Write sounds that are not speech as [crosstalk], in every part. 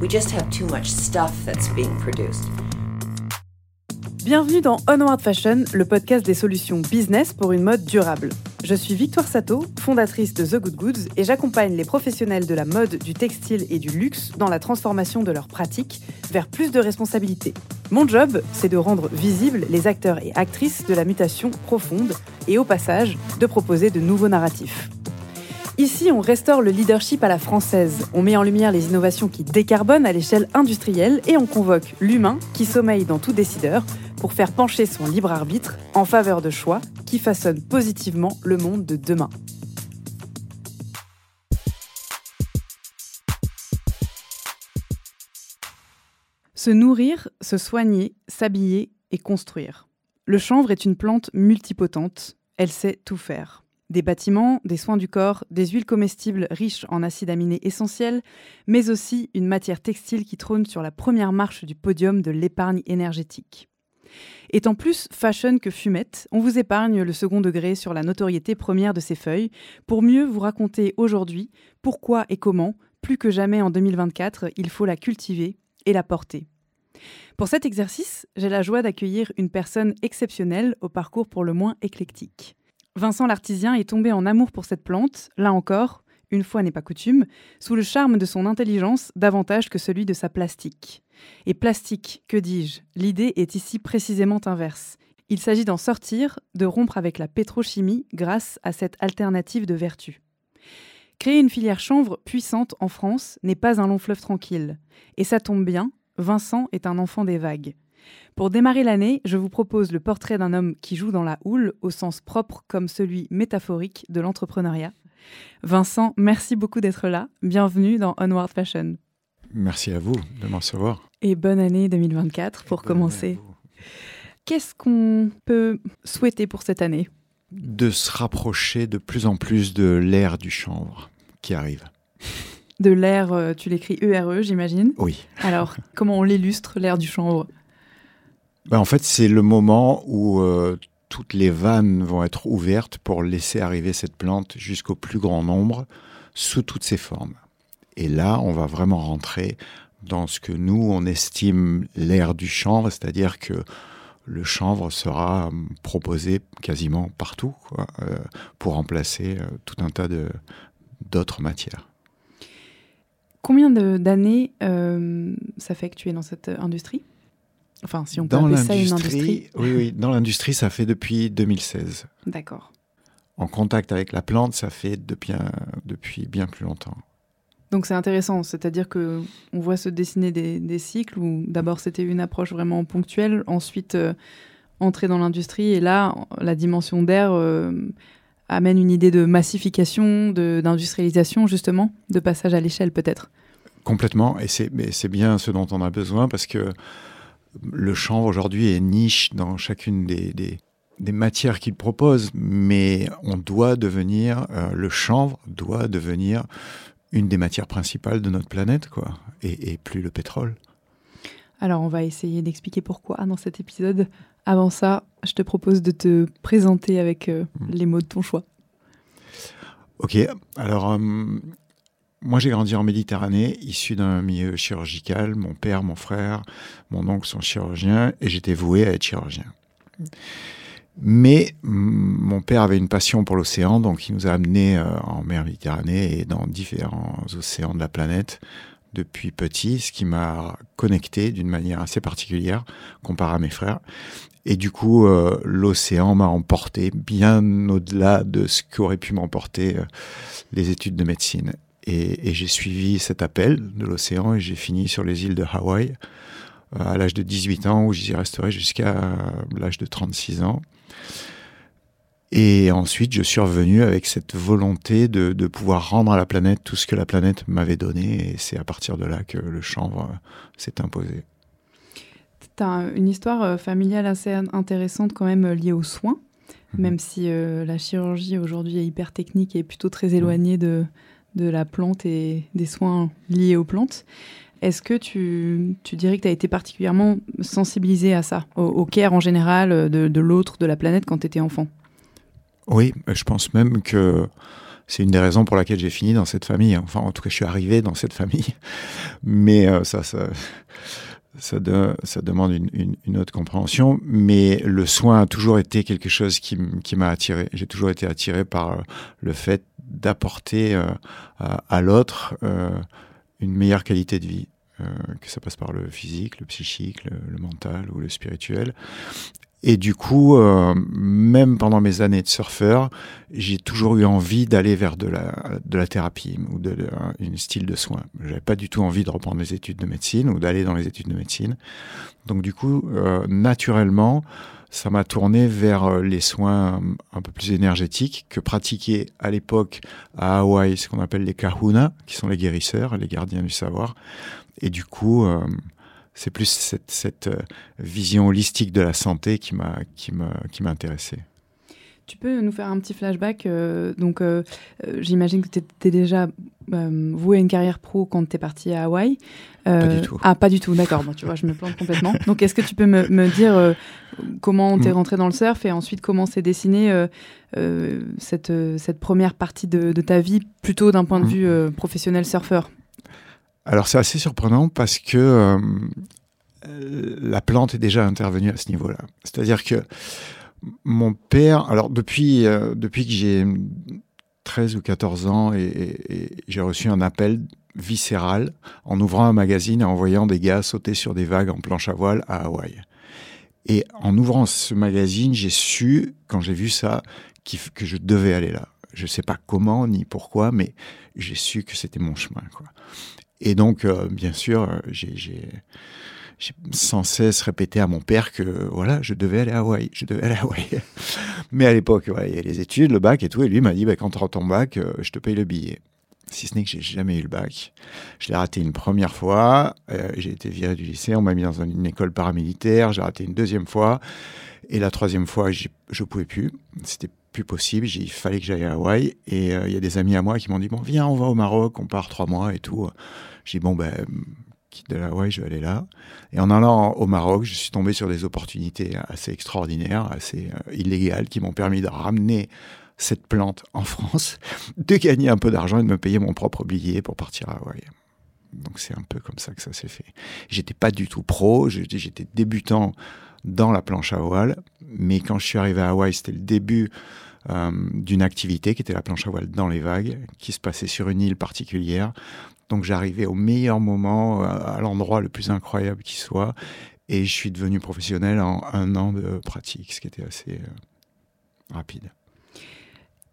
We just have too much stuff that's being produced. Bienvenue dans Onward Fashion, le podcast des solutions business pour une mode durable. Je suis Victoire Sato, fondatrice de The Good Goods, et j'accompagne les professionnels de la mode, du textile et du luxe dans la transformation de leurs pratiques vers plus de responsabilité. Mon job, c'est de rendre visibles les acteurs et actrices de la mutation profonde et au passage, de proposer de nouveaux narratifs. Ici, on restaure le leadership à la française. On met en lumière les innovations qui décarbonent à l'échelle industrielle et on convoque l'humain qui sommeille dans tout décideur pour faire pencher son libre arbitre en faveur de choix qui façonnent positivement le monde de demain. Se nourrir, se soigner, s'habiller et construire. Le chanvre est une plante multipotente, elle sait tout faire. Des bâtiments, des soins du corps, des huiles comestibles riches en acides aminés essentiels, mais aussi une matière textile qui trône sur la première marche du podium de l'épargne énergétique. Étant plus fashion que fumette, on vous épargne le second degré sur la notoriété première de ces feuilles pour mieux vous raconter aujourd'hui pourquoi et comment, plus que jamais en 2024, il faut la cultiver et la porter. Pour cet exercice, j'ai la joie d'accueillir une personne exceptionnelle au parcours pour le moins éclectique. Vincent l'artisien est tombé en amour pour cette plante, là encore, une fois n'est pas coutume, sous le charme de son intelligence davantage que celui de sa plastique. Et plastique, que dis-je? L'idée est ici précisément inverse. Il s'agit d'en sortir, de rompre avec la pétrochimie grâce à cette alternative de vertu. Créer une filière chanvre puissante en France n'est pas un long fleuve tranquille. Et ça tombe bien, Vincent est un enfant des vagues. Pour démarrer l'année, je vous propose le portrait d'un homme qui joue dans la houle, au sens propre comme celui métaphorique de l'entrepreneuriat. Vincent, merci beaucoup d'être là. Bienvenue dans Onward Fashion. Merci à vous de m'en recevoir. Et bonne année 2024 pour commencer. Qu'est-ce qu'on peut souhaiter pour cette année? De se rapprocher de plus en plus de l'ère du chanvre qui arrive. De l'ère, euh, tu l'écris ERE, j'imagine? Oui. Alors, comment on l'illustre, l'ère du chanvre? Ben, En fait, c'est le moment où euh, toutes les vannes vont être ouvertes pour laisser arriver cette plante jusqu'au plus grand nombre, sous toutes ses formes. Et là, on va vraiment rentrer dans ce que nous, on estime l'ère du chanvre, c'est-à-dire que le chanvre sera proposé quasiment partout euh, pour remplacer tout un tas d'autres matières. Combien d'années ça fait que tu es dans cette industrie? Enfin, si on peut appeler ça une industrie. Oui, oui, dans l'industrie, ça fait depuis 2016. D'accord. En contact avec la plante, ça fait depuis, depuis bien plus longtemps. Donc c'est intéressant, c'est-à-dire que on voit se dessiner des, cycles où d'abord c'était une approche vraiment ponctuelle, ensuite euh, entrer dans l'industrie et là la dimension d'air euh, amène une idée de massification, d'industrialisation justement, de passage à l'échelle peut-être. Complètement, et c'est bien ce dont on a besoin parce que le chanvre aujourd'hui est niche dans chacune des, des, matières qu'il propose, mais on doit devenir, euh, le chanvre doit devenir une des matières principales de notre planète, quoi, et, plus le pétrole. Alors on va essayer d'expliquer pourquoi dans cet épisode. Avant ça, je te propose de te présenter avec euh, hmm. les mots de ton choix. Ok, alors euh, moi, j'ai grandi en Méditerranée, issu d'un milieu chirurgical. Mon père, mon frère, mon oncle sont chirurgiens et j'étais voué à être chirurgien. Mais mon père avait une passion pour l'océan, donc il nous a amenés euh, en mer Méditerranée et dans différents océans de la planète depuis petit, ce qui m'a connecté d'une manière assez particulière comparé à mes frères. Et du coup, euh, l'océan m'a emporté bien au-delà de ce qu'auraient pu m'emporter euh, les études de médecine. Et, j'ai suivi cet appel de l'océan et j'ai fini sur les îles de Hawaï euh, à l'âge de 18 ans où j'y resterai jusqu'à l'âge de 36 ans. Et ensuite, je suis revenu avec cette volonté de, de, pouvoir rendre à la planète tout ce que la planète m'avait donné. Et c'est à partir de là que le chanvre s'est imposé. Tu as une histoire familiale assez intéressante quand même liée aux soins, mmh. même si la chirurgie aujourd'hui est hyper technique et plutôt très éloignée de, de la plante et des soins liés aux plantes. Est-ce que tu, tu, dirais que tu as été particulièrement sensibilisé à ça, au, au care en général de, de l'autre, de la planète quand tu étais enfant? Oui, je pense même que c'est une des raisons pour laquelle j'ai fini dans cette famille. Enfin, en tout cas, je suis arrivé dans cette famille. [laughs] Mais euh, ça, ça, ça, de, ça demande une, une, une, autre compréhension. Mais le soin a toujours été quelque chose qui, qui m'a attiré. J'ai toujours été attiré par le fait d'apporter euh, à, l'autre euh, une meilleure qualité de vie, euh, que ça passe par le physique, le psychique, le, mental ou le spirituel. Et du coup, même pendant mes années de surfeur, j'ai toujours eu envie d'aller vers de la, de la thérapie ou de, style de soins. J'avais pas du tout envie de reprendre mes études de médecine ou d'aller dans les études de médecine. Donc du coup, naturellement, ça m'a tourné vers les soins un peu plus énergétiques que pratiquaient à l'époque à Hawaï ce qu'on appelle les kahuna, qui sont les guérisseurs, les gardiens du savoir. Et du coup, euh, c'est plus cette, cette, vision holistique de la santé qui m'a qui m'a qui m'a intéressé. Tu peux nous faire un petit flashback euh, Donc, euh, j'imagine que tu étais déjà euh, voué à une carrière pro quand tu es parti à Hawaï. pas du tout. Ah, pas du tout, d'accord. Bon, tu vois, je me plante complètement. Donc, est-ce que tu peux me, me dire comment tu es rentré dans le surf et ensuite comment s'est dessinée cette, cette première partie de, de ta vie, plutôt d'un point de vue professionnel surfeur? Alors c'est assez surprenant parce que euh, la plante est déjà intervenue à ce niveau-là. C'est-à-dire que mon père, alors depuis, euh, depuis que j'ai 13 ou 14 ans et, et, et j'ai reçu un appel viscéral en ouvrant un magazine et en voyant des gars sauter sur des vagues en planche à voile à Hawaï. Et en ouvrant ce magazine, j'ai su, quand j'ai vu ça, que je devais aller là. Je sais pas comment ni pourquoi, mais j'ai su que c'était mon chemin. Et donc, euh, bien sûr, j'ai sans cesse répété à mon père que voilà, je devais aller à Hawaï, je devais aller à Hawaï. [laughs] Mais à l'époque, il y a les études, le bac et tout, et lui m'a dit bah, quand tu rentres ton bac, euh, je te paye le billet. Si ce n'est que j'ai jamais eu le bac. Je l'ai raté une première fois, euh, j'ai été viré du lycée, on m'a mis dans une école paramilitaire, j'ai raté une deuxième fois, et la troisième fois, je pouvais plus. C'était plus possible. Il fallait que j'aille à Hawaï. Et euh, il y a des amis à moi qui m'ont dit Bon, viens, on va au Maroc, on part trois mois et tout. J'ai dit Bon, ben, quitte de la Hawaï, je vais aller là. Et en allant au Maroc, je suis tombé sur des opportunités assez extraordinaires, assez euh, illégales, qui m'ont permis de ramener cette plante en France, [laughs] de gagner un peu d'argent et de me payer mon propre billet pour partir à Hawaï. Donc c'est un peu comme ça que ça s'est fait. J'étais pas du tout pro, j'étais débutant dans la planche à voile, mais quand je suis arrivé à Hawaï, c'était le début euh, d'une activité qui était la planche à voile dans les vagues, qui se passait sur une île particulière. Donc j'arrivais au meilleur moment, euh, à l'endroit le plus incroyable qui soit, et je suis devenu professionnel en un an de pratique, ce qui était assez euh, rapide.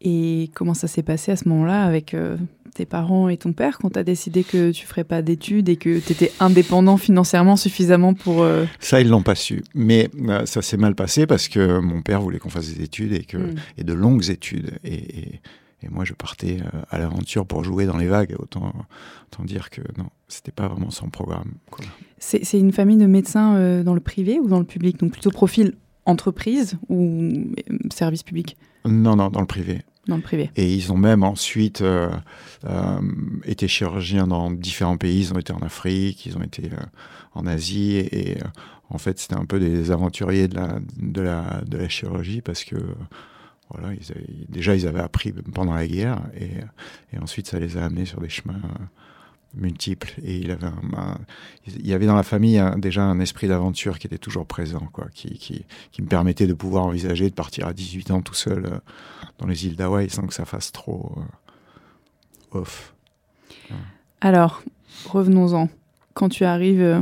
Et comment ça s'est passé à ce moment-là avec euh, tes parents et ton père quand tu as décidé que tu ferais pas d'études et que tu étais indépendant financièrement suffisamment pour... Euh... Ça, ils l'ont pas su. Mais euh, ça s'est mal passé parce que mon père voulait qu'on fasse des études et, que, mm. et de longues études. Et, et, et moi, je partais à l'aventure pour jouer dans les vagues. Autant, autant dire que non, c'était pas vraiment son programme. C'est une famille de médecins dans le privé ou dans le public? Donc plutôt profil entreprise ou service public? Non, non, dans le privé. Dans le privé. Et ils ont même ensuite euh, euh, été chirurgiens dans différents pays. Ils ont été en Afrique, ils ont été euh, en Asie. Et, en fait, c'était un peu des aventuriers de la, de la, de la chirurgie parce que voilà, déjà, ils avaient appris pendant la guerre et ensuite, ça les a amenés sur des chemins multiples et il avait un, un, il y avait dans la famille un, déjà un esprit d'aventure qui était toujours présent quoi qui, qui, qui, me permettait de pouvoir envisager de partir à 18 ans tout seul euh, dans les îles d'Hawaï sans que ça fasse trop euh, off. Ouais. alors revenons-en. Quand tu arrives euh,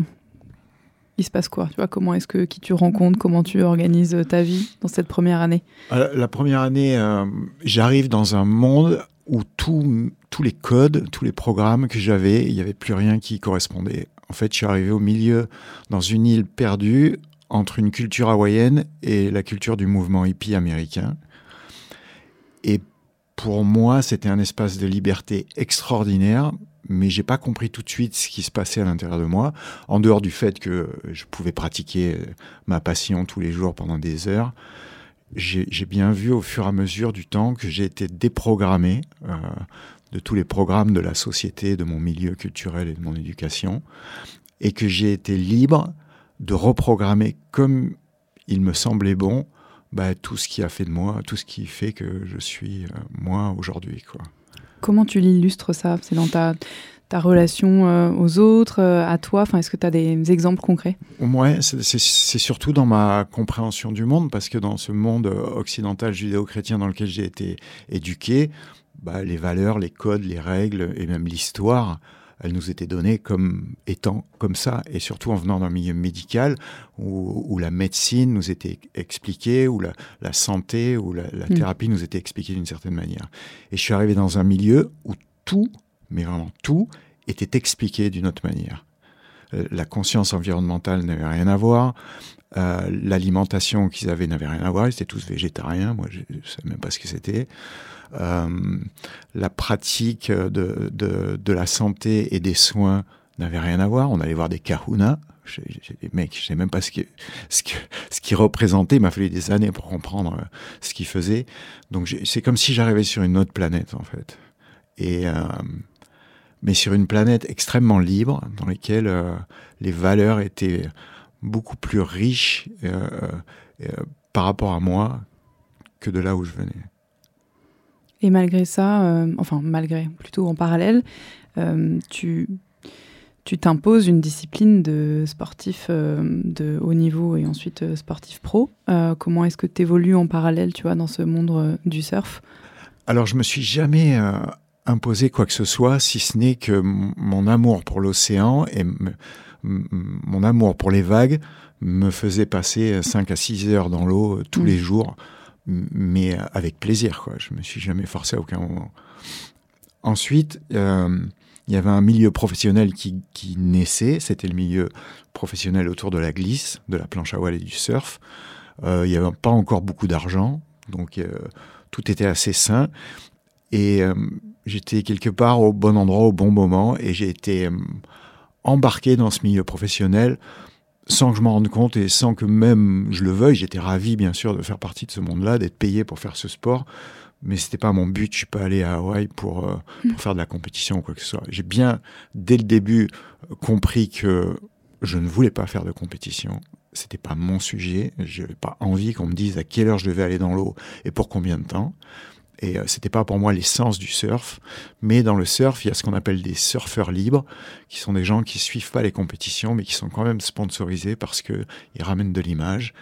il se passe quoi? Tu vois comment est-ce que qui tu rencontres? Comment tu organises ta vie dans cette première année? La, la première année j'arrive dans un monde où tout, tous les codes, tous les programmes que j'avais, il n'y avait plus rien qui correspondait. En fait, je suis arrivé au milieu, dans une île perdue, entre une culture hawaïenne et la culture du mouvement hippie américain. Et pour moi, c'était un espace de liberté extraordinaire, mais j'ai pas compris tout de suite ce qui se passait à l'intérieur de moi, en dehors du fait que je pouvais pratiquer ma passion tous les jours pendant des heures. J'ai bien vu au fur et à mesure du temps que j'ai été déprogrammé euh, de tous les programmes de la société, de mon milieu culturel et de mon éducation, et que j'ai été libre de reprogrammer comme il me semblait bon bah, tout ce qui a fait de moi, tout ce qui fait que je suis euh, moi aujourd'hui. Comment tu l'illustres ça? C'est dans ta, ta relation euh, aux autres, euh, à toi? Enfin, Est-ce que tu as des exemples concrets? Ouais, c'est surtout dans ma compréhension du monde, parce que dans ce monde occidental judéo-chrétien dans lequel j'ai été éduqué, bah, les valeurs, les codes, les règles et même l'histoire elle nous était donnée comme étant comme ça, et surtout en venant d'un milieu médical où, la médecine nous était expliquée, où la, santé, ou la, mm. thérapie nous était expliquée d'une certaine manière. Et je suis arrivé dans un milieu où tout, mais vraiment tout, était expliqué d'une autre manière. Euh, la conscience environnementale n'avait rien à voir, euh, l'alimentation qu'ils avaient n'avait rien à voir, ils étaient tous végétariens, moi je ne savais même pas ce que c'était. Euh, la pratique de, de, de, la santé et des soins n'avait rien à voir. On allait voir des kahunas. J'ai des mecs, je sais même pas ce qui, ce, ce qui représentait. Il m'a fallu des années pour comprendre ce qu'ils faisaient. Donc c'est comme si j'arrivais sur une autre planète en fait. Et mais sur une planète extrêmement libre, dans laquelle euh, les valeurs étaient beaucoup plus riches euh, par rapport à moi que de là où je venais. Et malgré ça, euh, enfin malgré, plutôt en parallèle, euh, tu tu t'imposes une discipline de sportif euh, de haut niveau et ensuite sportif pro. comment est-ce que tu évolues en parallèle, tu vois, dans ce monde du surf? Alors, je me suis jamais imposé quoi que ce soit, si ce n'est que mon amour pour l'océan et mon amour pour les vagues me faisait passer 5 à 6 heures dans l'eau tous mmh. les jours mais avec plaisir. Quoi. Je me suis jamais forcé à aucun moment. Ensuite, euh, il y avait un milieu professionnel qui, qui naissait. C'était le milieu professionnel autour de la glisse, de la planche à voile et du surf. Euh, il n'y avait pas encore beaucoup d'argent, donc euh, tout était assez sain. Et j'étais quelque part au bon endroit au bon moment et j'ai été embarqué dans ce milieu professionnel sans que je m'en rende compte et sans que même je le veuille, j'étais ravi bien sûr de faire partie de ce monde-là, d'être payé pour faire ce sport, mais c'était pas mon but. Je suis pas allé à Hawaï pour, euh, pour faire de la compétition ou quoi que ce soit. J'ai bien dès le début compris que je ne voulais pas faire de compétition. C'était pas mon sujet. Je n'avais pas envie qu'on me dise à quelle heure je devais aller dans l'eau et pour combien de temps. Et euh, c'était pas pour moi l'essence du surf, mais dans le surf, il y a ce qu'on appelle des surfeurs libres, qui sont des gens qui suivent pas les compétitions, mais qui sont quand même sponsorisés parce que ils ramènent de l'image.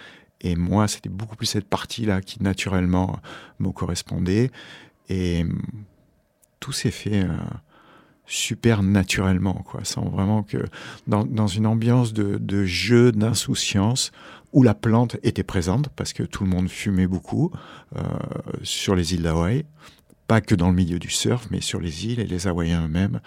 Et moi, c'était beaucoup plus cette partie-là qui naturellement me correspondait. Et hum, tout s'est fait euh, super naturellement, quoi, sans vraiment que dans, dans une ambiance de, de jeu, d'insouciance, où la plante était présente, parce que tout le monde fumait beaucoup euh, sur les îles d'Hawaï, pas que dans le milieu du surf, mais sur les îles et les Hawaïens eux-mêmes.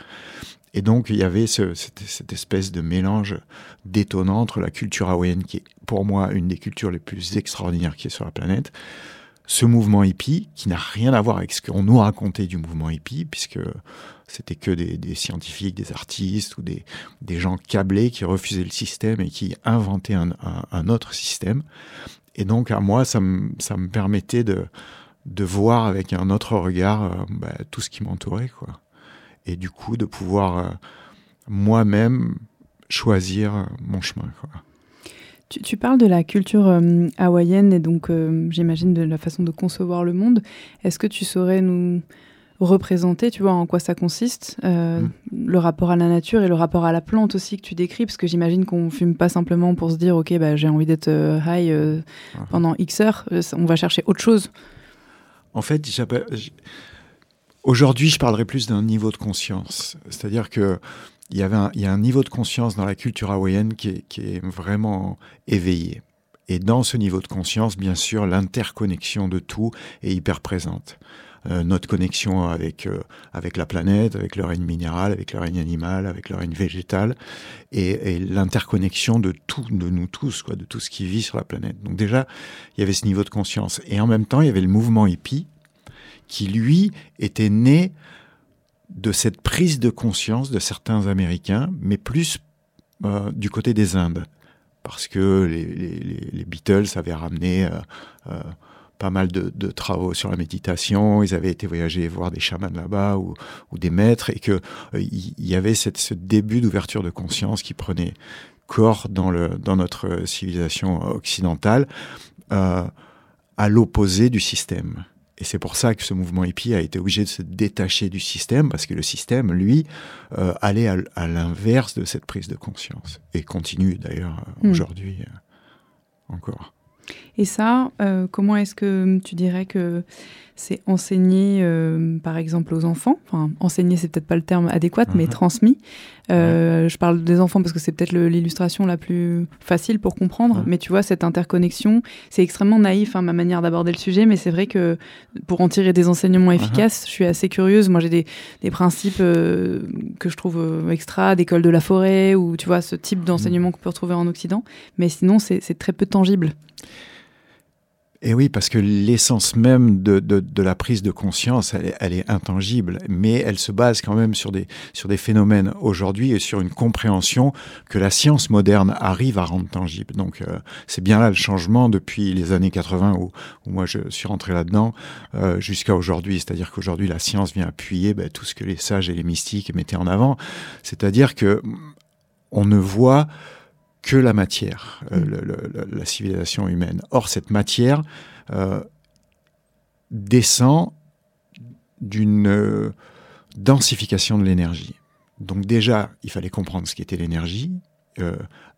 Et donc il y avait ce, cette, espèce de mélange détonnant entre la culture hawaïenne, qui est pour moi une des cultures les plus extraordinaires qui est sur la planète, ce mouvement hippie, qui n'a rien à voir avec ce qu'on nous racontait du mouvement hippie, puisque c'était que des, scientifiques, des artistes ou des, gens câblés qui refusaient le système et qui inventaient un, autre système. Et donc, à moi, ça me, permettait de, de voir avec un autre regard euh, bah, tout ce qui m'entourait. quoi. Et du coup, de pouvoir euh, moi-même choisir mon chemin. Quoi. Tu, tu, parles de la culture euh, hawaïenne et donc, j'imagine, de la façon de concevoir le monde. Est-ce que tu saurais nous représenter, tu vois, en quoi ça consiste, euh, mm. le rapport à la nature et le rapport à la plante aussi que tu décris, parce que j'imagine qu'on fume pas simplement pour se dire, ok, bah, j'ai envie d'être euh, high euh, ah. pendant X heures, on va chercher autre chose. En fait, aujourd'hui, je parlerai plus d'un niveau de conscience, c'est-à-dire que il y avait il y a un niveau de conscience dans la culture hawaïenne qui est, qui est vraiment éveillé. Et dans ce niveau de conscience, bien sûr, l'interconnexion de tout est hyper présente. Euh, notre connexion avec euh, avec la planète, avec le règne minéral, avec le règne animal, avec le règne végétal, et, et l'interconnexion de tout, de nous tous, quoi, de tout ce qui vit sur la planète. Donc déjà, il y avait ce niveau de conscience, et en même temps, il y avait le mouvement hippie qui lui était né de cette prise de conscience de certains Américains, mais plus euh, du côté des Indes, parce que les, les, les Beatles avaient ramené euh, euh, pas mal de, travaux sur la méditation, ils avaient été voyager voir des chamans là-bas ou, des maîtres, et que il y avait cette, ce début d'ouverture de conscience qui prenait corps dans, le, dans notre civilisation occidentale, à l'opposé du système. Et c'est pour ça que ce mouvement hippie a été obligé de se détacher du système, parce que le système, lui, euh, allait à, à l'inverse de cette prise de conscience, et continue d'ailleurs mmh. aujourd'hui euh, encore. Et ça, euh, comment est-ce que tu dirais que c'est enseigné, euh, par exemple, aux enfants? Enfin, enseigner, c'est peut-être pas le terme adéquat, mais mhm. transmis. Euh, ouais. Je parle des enfants parce que c'est peut-être l'illustration la plus facile pour comprendre. Mais tu vois, cette interconnexion, c'est extrêmement naïf, hein, ma manière d'aborder le sujet. Mais c'est vrai que pour en tirer des enseignements efficaces, uh -huh. je suis assez curieuse. Moi, j'ai des, des, principes que je trouve extra, d'école de la forêt, ou tu vois, ce type d'enseignement mmh. qu'on peut retrouver en Occident. Mais sinon, c'est très peu tangible. Et oui, parce que l'essence même de, de, de, la prise de conscience, elle est, elle est, intangible, mais elle se base quand même sur des, sur des phénomènes aujourd'hui et sur une compréhension que la science moderne arrive à rendre tangible. Donc euh, c'est bien là le changement depuis les années 80 où, où moi je suis rentré là-dedans euh, jusqu'à aujourd'hui. C'est-à-dire qu'aujourd'hui la science vient appuyer ben, tout ce que les sages et les mystiques mettaient en avant. C'est-à-dire que on ne voit que la matière, euh, mm. le, le, la civilisation humaine. Or, cette matière euh, descend d'une euh, densification de l'énergie. Donc déjà, il fallait comprendre ce qu'était l'énergie,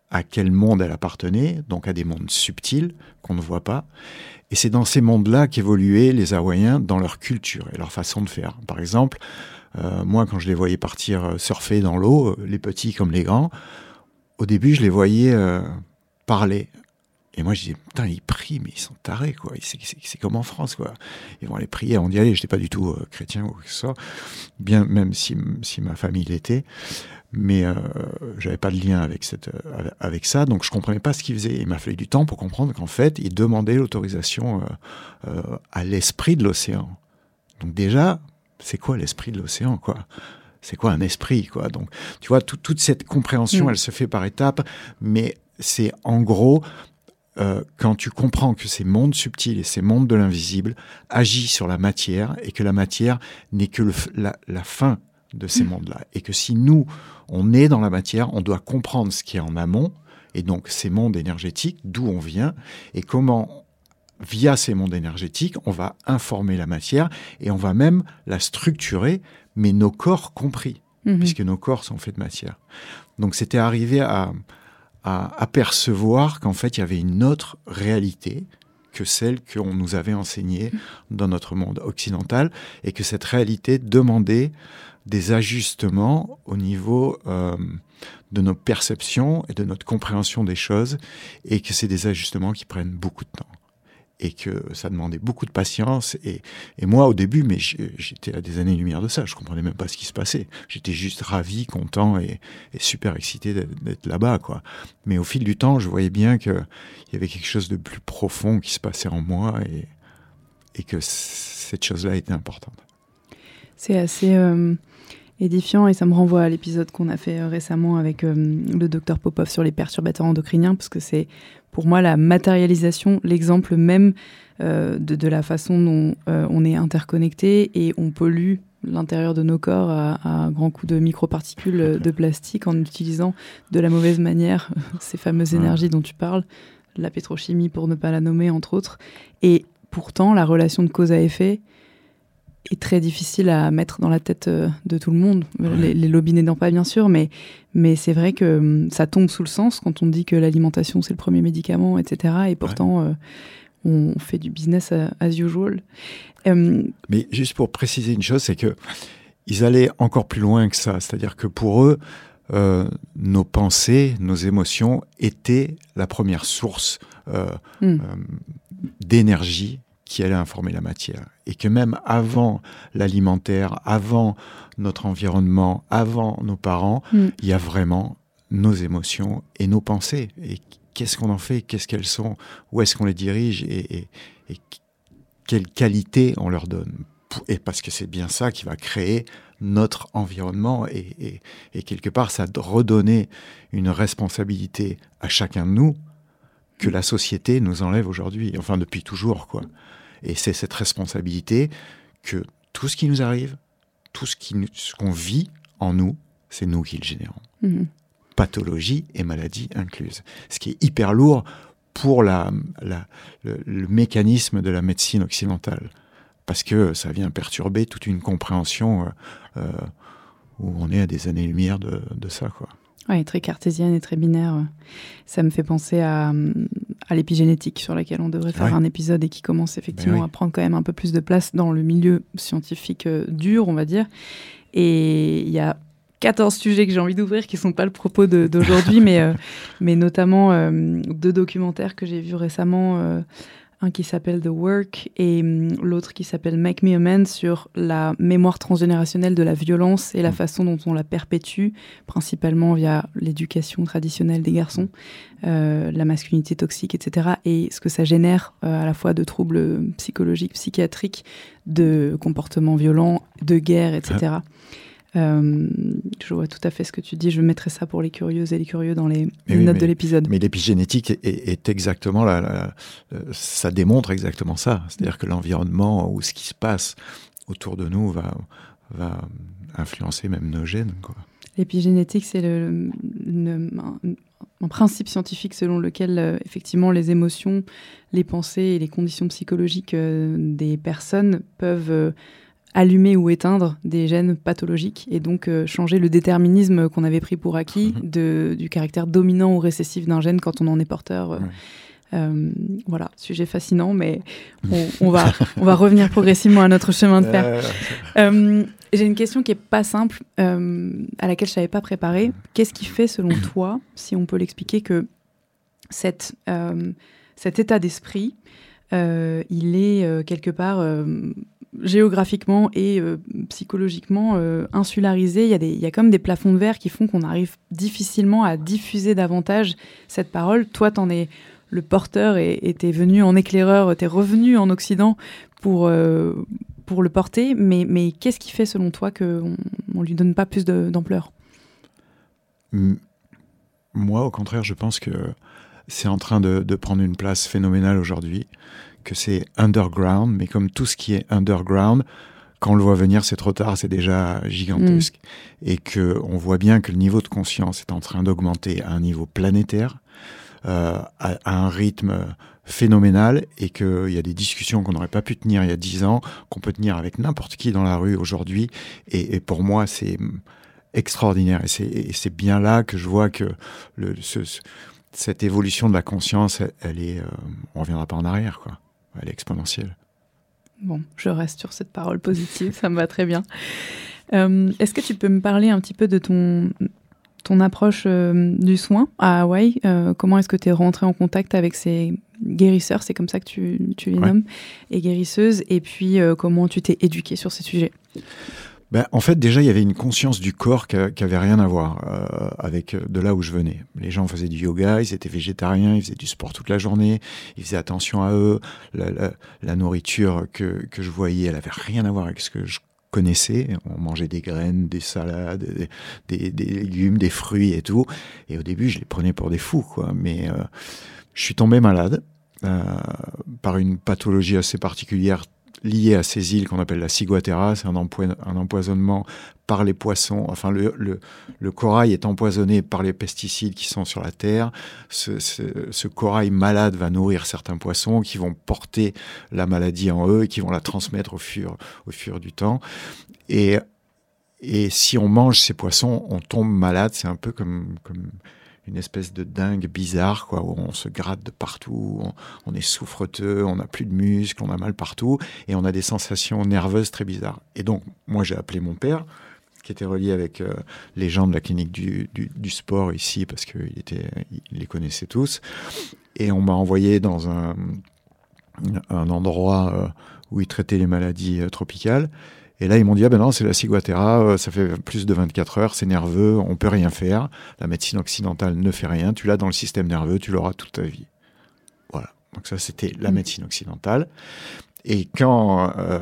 à quel monde elle appartenait, donc à des mondes subtils qu'on ne voit pas. Et c'est dans ces mondes-là qu'évoluaient les Hawaïens dans leur culture et leur façon de faire. Par exemple, moi, quand je les voyais partir surfer dans l'eau, les petits comme les grands, au début, je les voyais euh, parler. Et moi, je disais, putain, ils prient, mais ils sont tarés, quoi. C'est comme en France, quoi. Ils vont aller prier, on y aller. J'étais pas du tout euh, chrétien ou quoi que ce soit, bien même si, ma famille l'était. Mais euh, j'avais pas de lien avec, euh, avec ça, donc je comprenais pas ce qu'ils faisaient. Il m'a fallu du temps pour comprendre qu'en fait, ils demandaient l'autorisation à l'esprit de l'océan. Donc déjà, c'est quoi l'esprit de l'océan, quoi? C'est quoi un esprit quoi? Donc tu vois tout, toute cette compréhension mmh. elle se fait par étapes mais c'est en gros euh, quand tu comprends que ces mondes subtils et ces mondes de l'invisible agissent sur la matière et que la matière n'est que le, la, la, fin de ces mmh. mondes-là et que si nous on est dans la matière on doit comprendre ce qui est en amont et donc ces mondes énergétiques d'où on vient et comment via ces mondes énergétiques, on va informer la matière et on va même la structurer mais nos corps compris, mmh. puisque nos corps sont faits de matière. Donc c'était arrivé à, à apercevoir qu'en fait il y avait une autre réalité que celle qu'on nous avait enseignée dans notre monde occidental, et que cette réalité demandait des ajustements au niveau euh, de nos perceptions et de notre compréhension des choses, et que c'est des ajustements qui prennent beaucoup de temps et que ça demandait beaucoup de patience. Et, et moi, au début, mais j'étais à des années-lumière de ça, je comprenais même pas ce qui se passait. J'étais juste ravi, content et, super excité d'être là-bas, quoi. Mais au fil du temps, je voyais bien qu'il y avait quelque chose de plus profond qui se passait en moi et, et que cette chose-là était importante. C'est assez euh, édifiant et ça me renvoie à l'épisode qu'on a fait récemment avec euh, le docteur Popov sur les perturbateurs endocriniens, parce que c'est pour moi la matérialisation, l'exemple même euh, de, de, la façon dont euh, on est interconnecté et on pollue l'intérieur de nos corps à, à un grand coup de microparticules de plastique en utilisant de la mauvaise manière [laughs] ces fameuses énergies dont tu parles, la pétrochimie pour ne pas la nommer entre autres. Et pourtant, la relation de cause à effet est très difficile à mettre dans la tête euh, de tout le monde, ouais. les, les lobbies n'aidant pas bien sûr, mais, mais c'est vrai que hum, ça tombe sous le sens quand on dit que l'alimentation c'est le premier médicament, etc. Et pourtant, ouais. euh, on fait du business as usual. Euh, mais juste pour préciser une chose, c'est que ils allaient encore plus loin que ça, c'est-à-dire que pour eux, euh, nos pensées, nos émotions étaient la première source euh, mm. d'énergie qui allait informer la matière. Et que même avant l'alimentaire, avant notre environnement, avant nos parents, mm. il y a vraiment nos émotions et nos pensées. Et qu'est-ce qu'on en fait? Qu'est-ce qu'elles sont? Où est-ce qu'on les dirige? Et, et, et, quelle qualité on leur donne? Et parce que c'est bien ça qui va créer notre environnement et, et, quelque part ça redonner une responsabilité à chacun de nous que la société nous enlève aujourd'hui, enfin depuis toujours quoi. Et c'est cette responsabilité que tout ce qui nous arrive, tout ce qu'on vit en nous, c'est nous qui le générons. Mhm. Pathologie et maladie incluses. Ce qui est hyper lourd pour la, le, mécanisme de la médecine occidentale. Parce que ça vient perturber toute une compréhension euh, euh, où on est à des années-lumière de, ça. Quoi. Oui, très cartésienne et très binaire. Ça me fait penser à, à l'épigénétique, sur laquelle on devrait faire un épisode et qui commence effectivement ben à prendre quand même un peu plus de place dans le milieu scientifique euh, dur, on va dire. Et il y a 14 sujets que j'ai envie d'ouvrir qui ne sont pas le propos d'aujourd'hui, [laughs] mais, euh, mais notamment euh, deux documentaires que j'ai vus récemment. Euh, un qui s'appelle The Work et hum, l'autre qui s'appelle Make Me a Man sur la mémoire transgénérationnelle de la violence et la mm. façon dont on la perpétue, principalement via l'éducation traditionnelle des garçons, la masculinité toxique, etc. Et ce que ça génère à la fois de troubles psychologiques, psychiatriques, de comportements violents, de guerre, etc. Euh, je vois tout à fait ce que tu dis. Je mettrai ça pour les curieuses et les curieux dans les, notes de l'épisode. Mais l'épigénétique est, exactement là, ça démontre exactement ça. C'est-à-dire que l'environnement ou ce qui se passe autour de nous va, va influencer même nos gènes. L'épigénétique, c'est le, un, principe scientifique selon lequel euh, effectivement les émotions, les pensées et les conditions psychologiques euh, des personnes peuvent allumer ou éteindre des gènes pathologiques et donc euh, changer le déterminisme qu'on avait pris pour acquis mhm. de, du caractère dominant ou récessif d'un gène quand on en est porteur. Euh, euh, voilà, sujet fascinant, mais [laughs] on, va, on va revenir progressivement à notre chemin de fer. J'ai une question qui est pas simple, à laquelle je savais pas préparer. Qu'est-ce qui fait, selon [coughs] toi, si on peut l'expliquer, que cette, cet état d'esprit, il est quelque part géographiquement et euh, psychologiquement euh, insularisé. Il y, a des, il y a comme des plafonds de verre qui font qu'on arrive difficilement à diffuser davantage cette parole. Toi, tu en es le porteur et tu es venu en éclaireur, tu es revenu en Occident pour, euh, pour le porter. Mais, mais qu'est-ce qui fait, selon toi, qu'on ne lui donne pas plus d'ampleur? Moi, au contraire, je pense que c'est en train de prendre une place phénoménale aujourd'hui que c'est underground, mais comme tout ce qui est underground, quand on le voit venir, c'est trop tard, c'est déjà gigantesque. Mm. Et que on voit bien que le niveau de conscience est en train d'augmenter à un niveau planétaire, euh, à, un rythme phénoménal, et qu'il y a des discussions qu'on n'aurait pas pu tenir il y a dix ans, qu'on peut tenir avec n'importe qui dans la rue aujourd'hui. Et, pour moi, c'est extraordinaire. Et c'est bien là que je vois que le, cette évolution de la conscience, elle, est, euh, on reviendra pas en arrière, quoi elle est exponentielle. Bon, je reste sur cette parole positive, ça me va très bien. Euh, est-ce que tu peux me parler un petit peu de ton, ton approche euh, du soin à Hawaï? Euh, Comment est-ce que tu es rentré en contact avec ces guérisseurs, c'est comme ça que tu, tu les nommes, et guérisseuses, et puis comment tu t'es éduqué sur ces sujets? Ben, en fait, déjà, il y avait une conscience du corps qui avait rien à voir euh, avec euh, de là où je venais. Les gens faisaient du yoga, ils étaient végétariens, ils faisaient du sport toute la journée, ils faisaient attention à eux. La, nourriture que, que, je voyais, elle avait rien à voir avec ce que je connaissais. On mangeait des graines, des salades, des, des, légumes, des fruits et tout. Et au début, je les prenais pour des fous, quoi. Mais euh, je suis tombé malade. Euh, par une pathologie assez particulière lié à ces îles qu'on appelle la ciguatera. C'est un, empoisonnement par les poissons. Enfin, le, corail est empoisonné par les pesticides qui sont sur la terre. Ce, corail malade va nourrir certains poissons qui vont porter la maladie en eux et qui vont la transmettre au fur, au fur du temps. Et, si on mange ces poissons, on tombe malade. C'est un peu comme une espèce de dingue bizarre, quoi, où on se gratte de partout, on, est souffreteux, on n'a plus de muscles, on a mal partout, et on a des sensations nerveuses très bizarres. Et donc, moi, j'ai appelé mon père, qui était relié avec euh, les gens de la clinique du, sport ici, parce qu'il était, il les connaissait tous, et on m'a envoyé dans un, un endroit euh, où il traitait les maladies euh, tropicales. Et là, ils m'ont dit, ah ben non, c'est la ciguatera, euh, ça fait plus de 24 heures, c'est nerveux, on peut rien faire. La médecine occidentale ne fait rien. Tu l'as dans le système nerveux, tu l'auras toute ta vie. Voilà. Donc ça, c'était la mm. médecine occidentale. Et quand euh,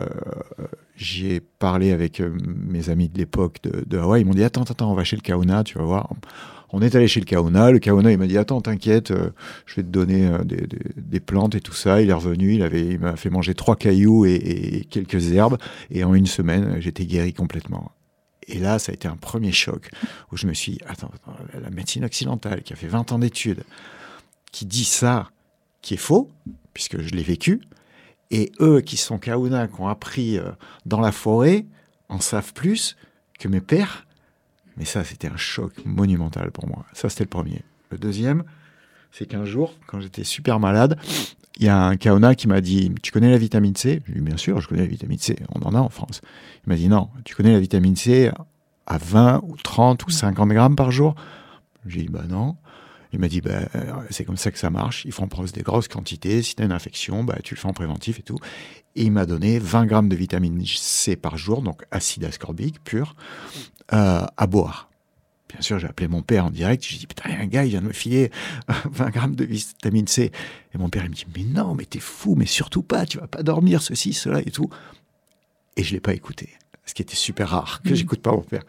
j'ai parlé avec euh, mes amis de l'époque de, de Hawaï. Ils m'ont dit Attends, attends, on va chez le Kauna, tu vas voir. On est allé chez le Kauna. Le Kauna, il m'a dit Attends, t'inquiète, euh, je vais te donner euh, des, plantes et tout ça. Il est revenu, il, avait, il m'a fait manger trois cailloux et, et quelques herbes. Et en une semaine, j'étais guéri complètement. Et là, ça a été un premier choc où je me suis dit Attends, la médecine occidentale qui a fait 20 ans d'études, qui dit ça, qui est faux, puisque je l'ai vécu, et eux qui sont Kauna, qui ont appris euh, dans la forêt, en savent plus que mes pères. Mais ça, c'était un choc monumental pour moi. Ça, c'était le premier. Le deuxième, c'est qu'un jour, quand j'étais super malade, il y a un Kauna qui m'a dit Tu connais la vitamine C? J'ai dit Bien sûr, je connais la vitamine C. On en a en France. Il m'a dit Non, tu connais la vitamine C à 20 ou 30 ou 50 grammes par jour? J'ai dit Bah non. Il m'a dit, bah, euh, c'est comme ça que ça marche. Il faut en prendre des grosses quantités. Si tu as une infection, bah, tu le fais en préventif et tout. Et il m'a donné 20 grammes de vitamine C par jour, donc acide ascorbique pur, euh, à boire. Bien sûr, j'ai appelé mon père en direct. J'ai dit, putain, il y a un gars, il vient de me filer [laughs] 20 grammes de vitamine C. Et mon père, il me dit, mais non, mais t'es fou, mais surtout pas, tu vas pas dormir, ceci, cela et tout. Et je l'ai pas écouté. Ce qui était super rare, que j'écoute pas mon père.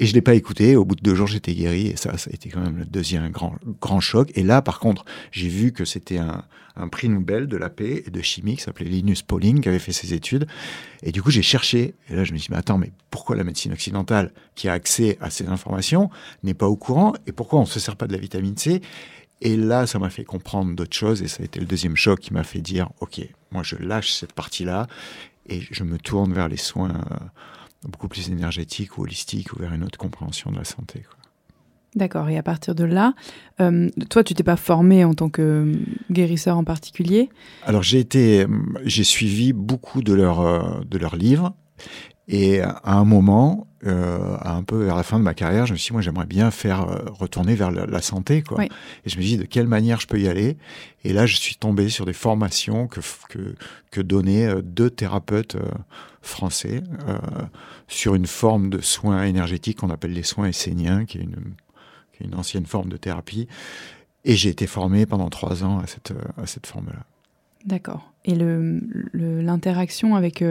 Et je l'ai pas écouté. Au bout de deux jours, j'étais guéri. Et ça, ça a été quand même le deuxième grand, grand choc. Et là, par contre, j'ai vu que c'était un, un prix Nobel de la paix et de chimie qui s'appelait Linus Pauling qui avait fait ses études. Et du coup, j'ai cherché. Et là, je me suis dit, mais attends, mais pourquoi la médecine occidentale, qui a accès à ces informations, n'est pas au courant? Et pourquoi on se sert pas de la vitamine C? Et là, ça m'a fait comprendre d'autres choses. Et ça a été le deuxième choc qui m'a fait dire, OK, moi, je lâche cette partie-là et je me tourne vers les soins beaucoup plus énergétiques ou holistiques ou vers une autre compréhension de la santé. quoi. D'accord. Et à partir de là, euh, toi, tu t'es pas formé en tant que euh, guérisseur en particulier? Alors j'ai été, j'ai suivi beaucoup de leurs euh, de leurs livres et à un moment, euh, un peu vers la fin de ma carrière, je me suis dit moi j'aimerais bien faire euh, retourner vers la, la santé quoi. Oui. Et je me suis dit de quelle manière je peux y aller? Et là je suis tombé sur des formations que que que donnaient euh, deux thérapeutes français sur une forme de soins énergétiques qu'on appelle les soins esséniens, qui est une qui est une ancienne forme de thérapie. Et j'ai été formé pendant trois ans à cette à cette forme-là. D'accord. Et le- le- l'interaction avec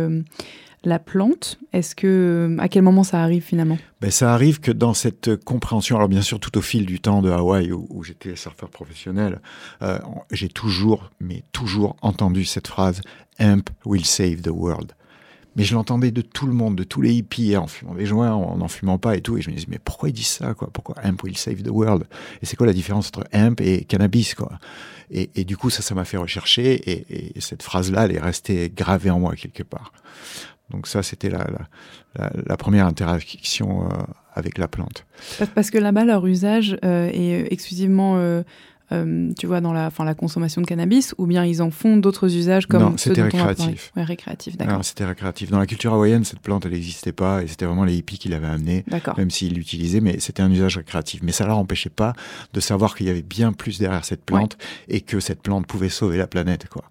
la plante, est-ce que à quel moment ça arrive finalement? Ben, ça arrive que dans cette compréhension, alors bien sûr tout au fil du temps de Hawaï où, j'étais surfeur professionnel, euh, j'ai toujours, mais toujours entendu cette phrase "Hemp will save the world". Mais je l'entendais de tout le monde, de tous les hippies, en fumant des joints, en n'en fumant pas et tout. Et je me disais, mais pourquoi ils disent ça, quoi? Pourquoi hemp will save the world Et c'est quoi la différence entre hemp et cannabis, quoi? Et, du coup, ça, ça m'a fait rechercher. Et, et cette phrase-là, elle est restée gravée en moi quelque part. Donc ça, c'était la, la, la, la première interaction euh, avec la plante. Parce- que là-bas, leur usage euh, est exclusivement, euh, euh, tu vois, dans la, consommation de cannabis, ou bien ils en font d'autres usages comme Non, c'était récréatif. Ouais, récréatif, d'accord. C'était récréatif. Dans la culture hawaïenne, cette plante, elle n'existait pas. Et c'était vraiment les hippies qui l'avaient amenée. Même s'ils l'utilisaient, mais c'était un usage récréatif. Mais ça leur empêchait pas de savoir qu'il y avait bien plus derrière cette plante et que cette plante pouvait sauver la planète, quoi.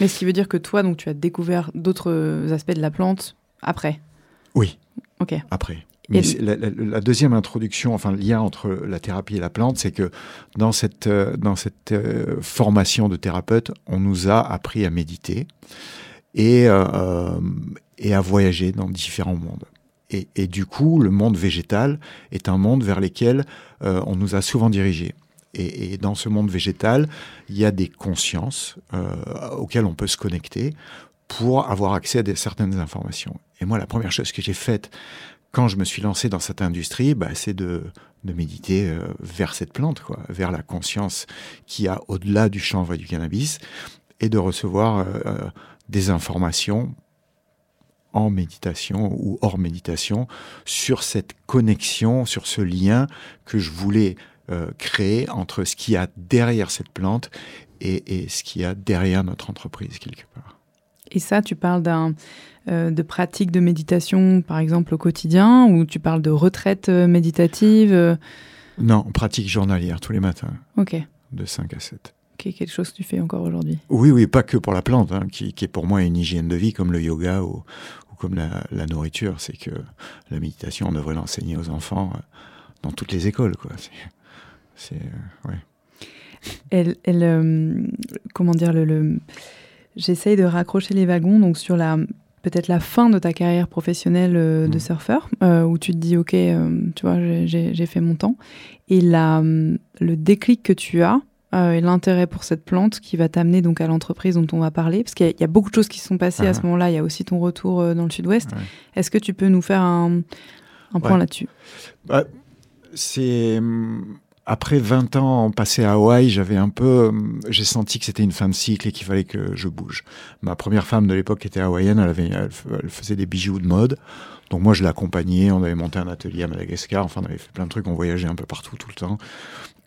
Mais ce qui veut dire que toi, donc, tu as découvert d'autres aspects de la plante après. Oui, Ok. après. Mais la, la- la deuxième introduction, enfin le lien entre la thérapie et la plante, c'est que dans cette, euh, dans cette euh, formation de thérapeute, on nous a appris à méditer et, euh, euh, et à voyager dans différents mondes. Et, et du coup, le monde végétal est un monde vers lequel euh, on nous a souvent dirigés. Et, dans ce monde végétal, il y a des consciences euh, auxquelles on peut se connecter pour avoir accès à certaines informations. Et moi, la première chose que j'ai faite quand je me suis lancé dans cette industrie, bah, c'est de, méditer euh, vers cette plante, vers la conscience qui a au-delà du chanvre et du cannabis, et de recevoir euh, des informations en méditation ou hors méditation sur cette connexion, sur ce lien que je voulais euh, créer entre ce qu'il y a derrière cette plante et, et ce qu'il y a derrière notre entreprise quelque part. Et ça, tu parles d'un, euh, de pratiques de méditation, par exemple, au quotidien, ou tu parles de retraite euh, méditative euh, Non, pratique journalière tous les matins, Ok. de 5 à 7. Ok, quelque chose que tu fais encore aujourd'hui? Oui, oui, pas que pour la plante, hein, qui, qui est pour moi une hygiène de vie comme le yoga ou, ou comme la, la nourriture. C'est que la méditation, on devrait l'enseigner aux enfants dans toutes les écoles. Quoi. C'est, c'est, euh, ouais. Elle, elle, euh, comment dire, le, le- j'essaye de raccrocher les wagons donc sur la peut-être la fin de ta carrière professionnelle euh, de Mm. surfeur, euh, où tu te dis, ok, tu vois, j'ai- fait mon temps. Et la, hum, le déclic que tu as et l'intérêt pour cette plante qui va t'amener donc à l'entreprise dont on va parler, parce qu'il y, a- il y a beaucoup de choses qui se sont passées à Ah. ce moment-là. Il y a aussi ton retour dans le sud-ouest. Ouais. Est-ce que tu peux nous faire un, un point Ouais. là-dessus? Bah, c'est hum, après 20 ans passés à Hawaï, j'avais un peu, j'ai senti que c'était une fin de cycle et qu'il fallait que je bouge. Ma première femme de l'époque était hawaïenne, elle, avait, elle faisait des bijoux de mode. Donc moi je l'accompagnais, on avait monté un atelier à Madagascar, enfin on avait fait plein de trucs, on voyageait un peu partout tout le temps.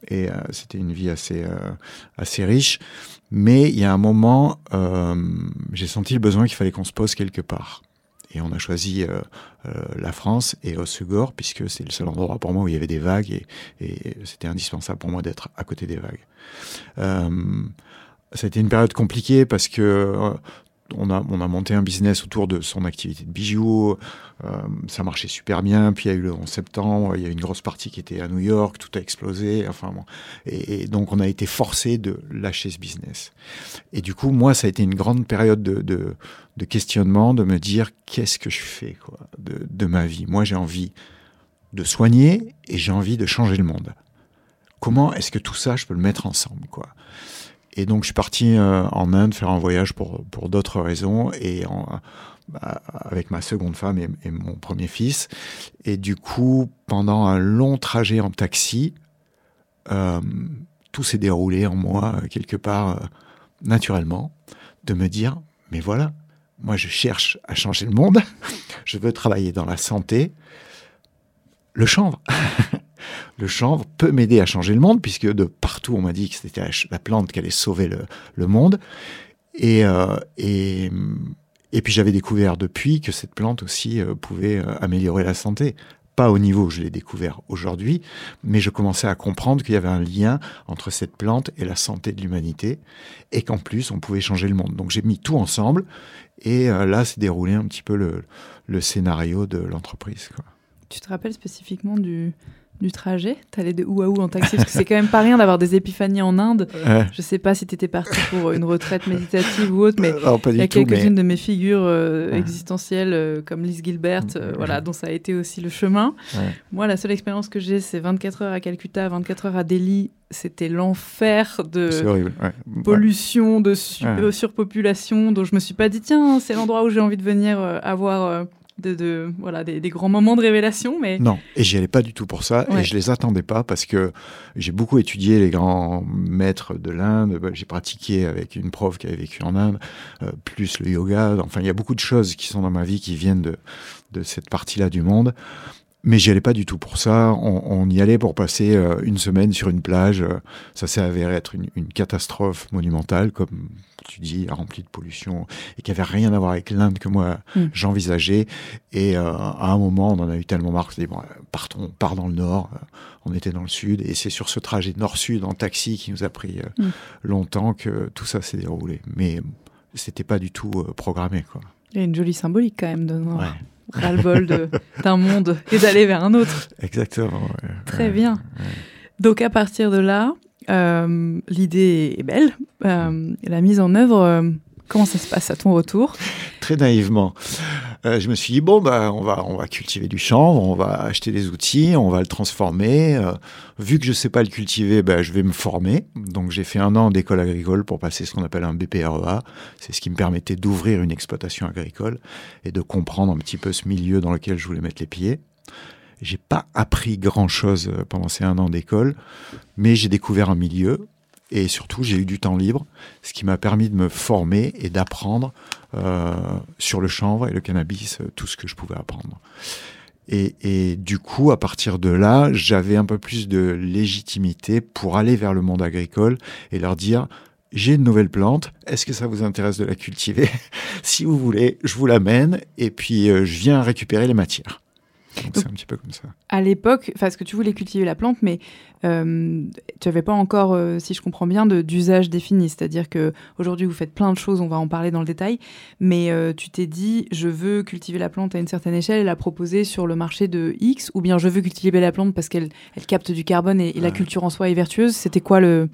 Et euh, c'était une vie assez, euh, assez riche. Mais il y a un moment, euh, j'ai senti le besoin qu'il fallait qu'on se pose quelque part. Et on a choisi euh, euh, la France et Osegor, puisque c'est le seul endroit pour moi où il y avait des vagues et, c'était indispensable pour moi d'être à côté des vagues. Euh, ça a été une période compliquée parce que on a, on a monté un business autour de son activité de bijoux, euh, ça marchait super bien, puis il y a eu le 11 septembre, il y a eu une grosse partie qui était à New York, tout a explosé, enfin. Et, donc on a été forcé de lâcher ce business. Et du coup, moi, ça a été une grande période de, questionnement, de me dire qu'est-ce que je fais de, de ma vie? Moi, j'ai envie de soigner et j'ai envie de changer le monde. Comment est-ce que tout ça, je peux le mettre ensemble quoi? Et donc, je suis parti euh, en Inde faire un voyage pour, pour d'autres raisons et bah, avec ma seconde femme et, mon premier fils. Et du coup, pendant un long trajet en taxi, euh, tout s'est déroulé en moi euh, quelque part naturellement, de me dire, mais voilà, moi je cherche à changer le monde, [laughs] je veux travailler dans la santé, le chanvre. [laughs] le chanvre peut m'aider à changer le monde, puisque de partout on m'a dit que c'était la, plante qui allait sauver le, monde. Et, euh, et, et puis j'avais découvert depuis que cette plante aussi euh, pouvait euh, améliorer la santé. Pas au niveau où je l'ai découvert aujourd'hui, mais je commençais à comprendre qu'il y avait un lien entre cette plante et la santé de l'humanité, et qu'en plus on pouvait changer le monde. Donc j'ai mis tout ensemble, et là s'est déroulé un petit peu le, le scénario de l'entreprise. Tu te rappelles spécifiquement du, du trajet T'allais de où à où en taxi Parce que c'est quand même pas rien d'avoir des épiphanies en Inde. Ouais. Je sais pas si t'étais parti pour une retraite méditative ou autre, mais il y a mais quelques-unes de mes figures euh, Ouais. existentielles, euh, comme Liz Gilbert, euh, Ouais. voilà, dont ça a été aussi le chemin. Moi, la seule expérience que j'ai, c'est 24 heures à Calcutta, 24 heures à Delhi. C'était l'enfer de horrible. Ouais. pollution, de su- surpopulation, dont je me suis pas dit, tiens, c'est l'endroit où j'ai envie de venir avoir de, de- voilà, des, des grands moments de révélation. Mais Non, et j'y allais pas du tout pour ça, Ouais. et je les attendais pas parce que j'ai beaucoup étudié les grands maîtres de l'Inde. Bah, J'ai pratiqué avec une prof qui avait vécu en Inde, euh, plus le yoga. Enfin, il y a beaucoup de choses qui sont dans ma vie qui viennent de, de cette partie-là du monde. Mais j'y allais pas du tout pour ça. On, on y allait pour passer euh, une semaine sur une plage. Euh, Ça s'est avéré être une, une catastrophe monumentale, comme tu dis, remplie de pollution, et qui avait rien à voir avec l'Inde que moi Mm. j'envisageais. Et euh, à un moment, on en a eu tellement marre s'est dit, bon, partons, on part dans le nord. On était dans le sud, et c'est sur ce trajet nord-sud en taxi qui nous a pris euh, Mm. longtemps que tout ça s'est déroulé. Mais c'était pas du tout programmé, quoi. il y a une jolie symbolique quand même de Ouais, ras-le-bol d'un monde et d'aller vers un autre. exactement. ouais. Très Ouais. bien. Donc à partir de là, euh, l'idée est belle. Euh, la mise en œuvre, euh, comment ça se passe à ton retour? Très naïvement. Euh, je me suis dit bon bah on va on va cultiver du chanvre, on va acheter des outils, on va le transformer. Euh, vu que je sais pas le cultiver, bah, je vais me former. Donc j'ai fait un an d'école agricole pour passer ce qu'on appelle un BPREA. C'est ce qui me permettait d'ouvrir une exploitation agricole et de comprendre un petit peu ce milieu dans lequel je voulais mettre les pieds. J'ai pas appris grand chose pendant ces un an d'école, mais j'ai découvert un milieu et surtout j'ai eu du temps libre, ce qui m'a permis de me former et d'apprendre euh, sur le chanvre et le cannabis, euh, tout ce que je pouvais apprendre. Et, et du coup, à partir de là, j'avais un peu plus de légitimité pour aller vers le monde agricole et leur dire j'ai une nouvelle plante, est-ce que ça vous intéresse de la cultiver? [laughs] Si vous voulez, je vous l'amène et puis euh, je viens récupérer les matières. C'est un petit peu comme ça. À l'époque, parce que tu voulais cultiver la plante, mais euh, tu n'avais pas encore, euh, si je comprends bien, d'usage défini. C'est-à-dire que aujourd'hui vous faites plein de choses, on va en parler dans le détail, mais euh, tu t'es dit, je veux cultiver la plante à une certaine échelle et la proposer sur le marché de X, ou bien je veux cultiver la plante parce qu'elle elle capte du carbone et, et la culture en soi est vertueuse. C'était quoi le...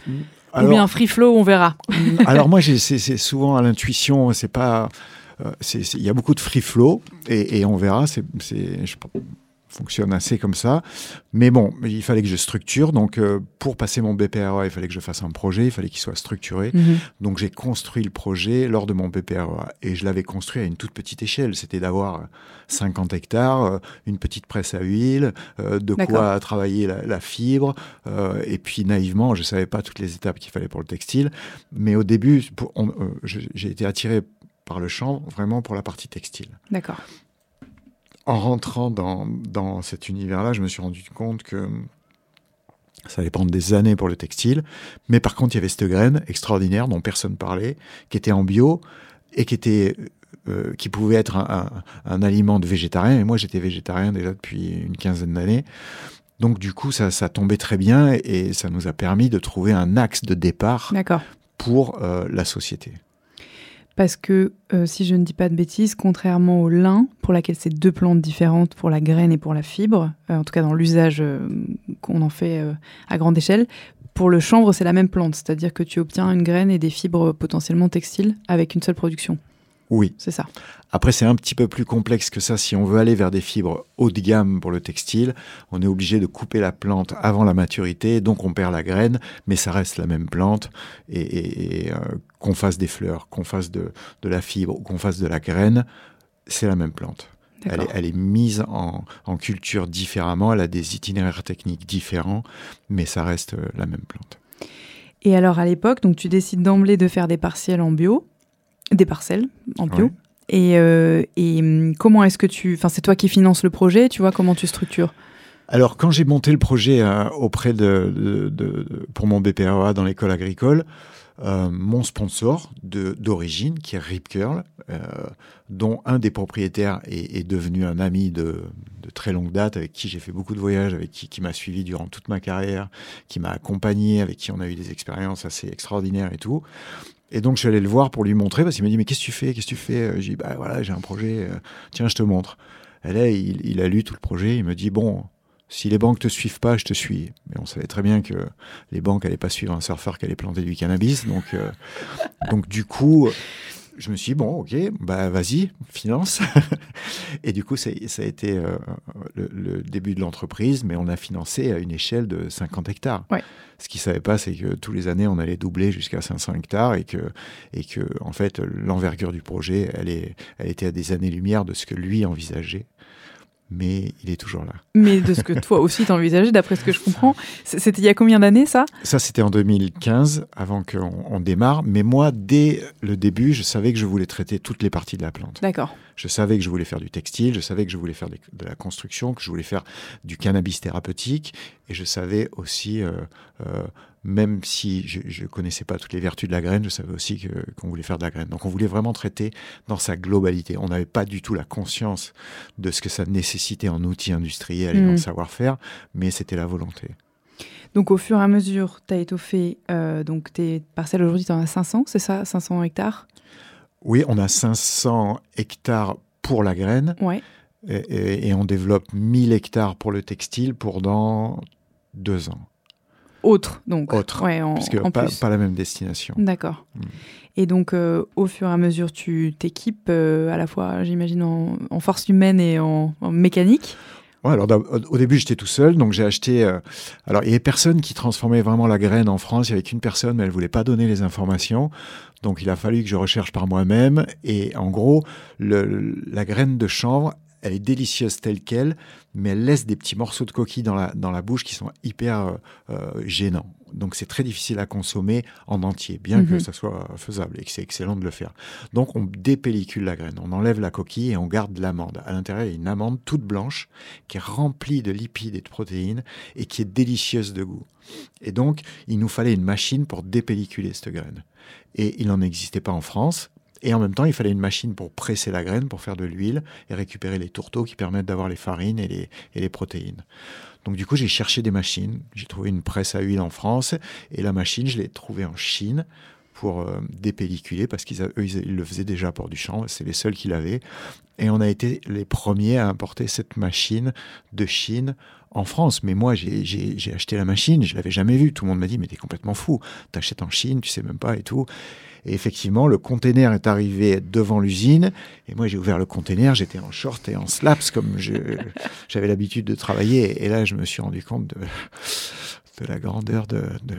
Alors- ou bien free flow, on verra. [laughs] Alors moi, c'est souvent à l'intuition, c'est pas il y a beaucoup de free flow et, et on verra. C'est, je fonctionne assez comme ça. Mais bon, il fallait que je structure. Donc, euh, pour passer mon BPREA, il fallait que je fasse un projet. Il fallait qu'il soit structuré. Mhm. Donc, j'ai construit le projet lors de mon BPREA et je l'avais construit à une toute petite échelle. C'était d'avoir 50 hectares, euh, une petite presse à huile, euh, de quoi travailler la, la fibre. euh, et puis, naïvement, je savais pas toutes les étapes qu'il fallait pour le textile. Mais au début, euh, j'ai été attiré par le champ vraiment pour la partie textile. D'accord. En rentrant dans, dans cet univers-là, je me suis rendu compte que ça allait prendre des années pour le textile. Mais par contre, il y avait cette graine extraordinaire dont personne parlait, qui était en bio et qui était euh, qui pouvait être un, un- un aliment de végétarien. Et moi, j'étais végétarien déjà depuis une quinzaine d'années. Donc, du coup, ça, ça tombait très bien et ça nous a permis de trouver un axe de départ pour euh, la société. Parce que, euh, si je ne dis pas de bêtises, contrairement au lin, pour laquelle c'est deux plantes différentes pour la graine et pour la fibre, euh, en tout cas dans l'usage euh, qu'on en fait à grande échelle, pour le chanvre, c'est la même plante, c'est-à-dire que tu obtiens une graine et des fibres potentiellement textiles avec une seule production. Oui. C'est ça. Après, c'est un petit peu plus complexe que ça. Si on veut aller vers des fibres haut de gamme pour le textile, on est obligé de couper la plante avant la maturité, donc on perd la graine, mais ça reste la même plante. Et, et- et, qu'on fasse des fleurs, qu'on fasse de, de la fibre ou qu'on fasse de la graine, c'est la même plante. Elle est, D'accord. elle est mise en, en culture différemment, elle a des itinéraires techniques différents, mais ça reste euh, la même plante. Et alors, à l'époque, donc tu décides d'emblée de faire des partiels en bio, des parcelles en bio. Ouais. Et, euh, et hum, comment est-ce que tu... Enfin, c'est toi qui finances le projet, tu vois comment tu structures? Alors, quand j'ai monté le projet euh, auprès de, de- de- de- pour mon BPREA dans l'école agricole, euh, mon sponsor d'origine, qui est Rip Curl, euh, dont un des propriétaires est, devenu un ami de, très longue date, avec qui j'ai fait beaucoup de voyages, avec qui, qui m'a suivi durant toute ma carrière, qui m'a accompagné, avec qui on a eu des expériences assez extraordinaires et tout. Et donc, je suis allé le voir pour lui montrer, parce qu'il m'a dit, mais qu'est-ce que tu fais? Qu'est-ce que tu fais? J'ai dit, bah voilà, j'ai un projet, euh, tiens, je te montre. Et là, il a lu tout le projet, il me dit, bon, si les banques te suivent pas, je te suis. Mais on savait très bien que les banques n'allaient pas suivre un surfeur qui allait planter du cannabis. Donc, euh, [laughs] donc du coup, je me suis dit, bon, ok, bah vas-y, finance. [laughs] Et du coup, ça, ça a été euh, le, le début de l'entreprise, mais on a financé à une échelle de 50 hectares. Ouais. Ce qu'ils ne savaient pas, c'est que tous les années, on allait doubler jusqu'à 500 hectares et que, et que en fait, l'envergure du projet, elle, est, elle était à des années-lumière de ce que lui envisageait. Mais il est toujours là. Mais de ce que toi [laughs] aussi t'envisageais, d'après ce que je comprends. C'était il y a combien d'années, ça? Ça, c'était en 2015, avant qu'on on démarre. Mais moi, dès le début, je savais que je voulais traiter toutes les parties de la plante. D'accord. Je savais que je voulais faire du textile, je savais que je voulais faire de la construction, que je voulais faire du cannabis thérapeutique. Et je savais aussi, euh, euh, même si je ne connaissais pas toutes les vertus de la graine, je savais aussi qu'on voulait faire de la graine. Donc on voulait vraiment traiter dans sa globalité. On n'avait pas du tout la conscience de ce que ça nécessitait en outils industriels et en savoir-faire, mais c'était la volonté. Donc, au fur et à mesure, tu as étoffé euh, donc tes parcelles. Aujourd'hui, tu en as 500, c'est ça? 500 hectares? Oui, on a 500 hectares pour la graine Ouais. et, et- et on développe 1000 hectares pour le textile pour dans deux ans. Autre, donc. Autre, Ouais, en, en pas, plus. pas la même destination. D'accord. Mm. Et donc, euh, au fur et à mesure, tu t'équipes euh, à la fois, j'imagine, en, en force humaine et en, en mécanique. Ouais, alors au au début, j'étais tout seul, donc j'ai acheté. euh, alors, il y avait personne qui transformait vraiment la graine en France. Il y avait qu'une personne, mais elle voulait pas donner les informations. Donc, il a fallu que je recherche par moi-même. Et en gros, le- la graine de chanvre, elle est délicieuse telle qu'elle, mais elle laisse des petits morceaux de coquille dans la, dans la bouche qui sont hyper euh, euh, gênants. Donc, c'est très difficile à consommer en entier, bien que Mhm. ça soit faisable et que c'est excellent de le faire. Donc, on dépellicule la graine, on enlève la coquille et on garde l'amande. À l'intérieur, il y a une amande toute blanche qui est remplie de lipides et de protéines et qui est délicieuse de goût. Et donc, il nous fallait une machine pour dépelliculer cette graine. Et il n'en existait pas en France. Et en même temps, il fallait une machine pour presser la graine, pour faire de l'huile et récupérer les tourteaux qui permettent d'avoir les farines et les, protéines. Donc du coup, j'ai cherché des machines. J'ai trouvé une presse à huile en France et la machine, je l'ai trouvée en Chine pour euh, dépelliculer parce qu'ils ils, le faisaient déjà pour du chanvre. C'est les seuls qui l'avaient. Et on a été les premiers à importer cette machine de Chine en France. Mais moi, j'ai- acheté la machine, je l'avais jamais vue. Tout le monde m'a dit, mais t'es complètement fou. T'achètes en Chine, tu sais même pas et tout. Et effectivement, le container est arrivé devant l'usine. Et moi, j'ai ouvert le container, j'étais en short et en slaps comme [laughs] j'avais l'habitude de travailler. Et là, je me suis rendu compte de, de la grandeur de, de,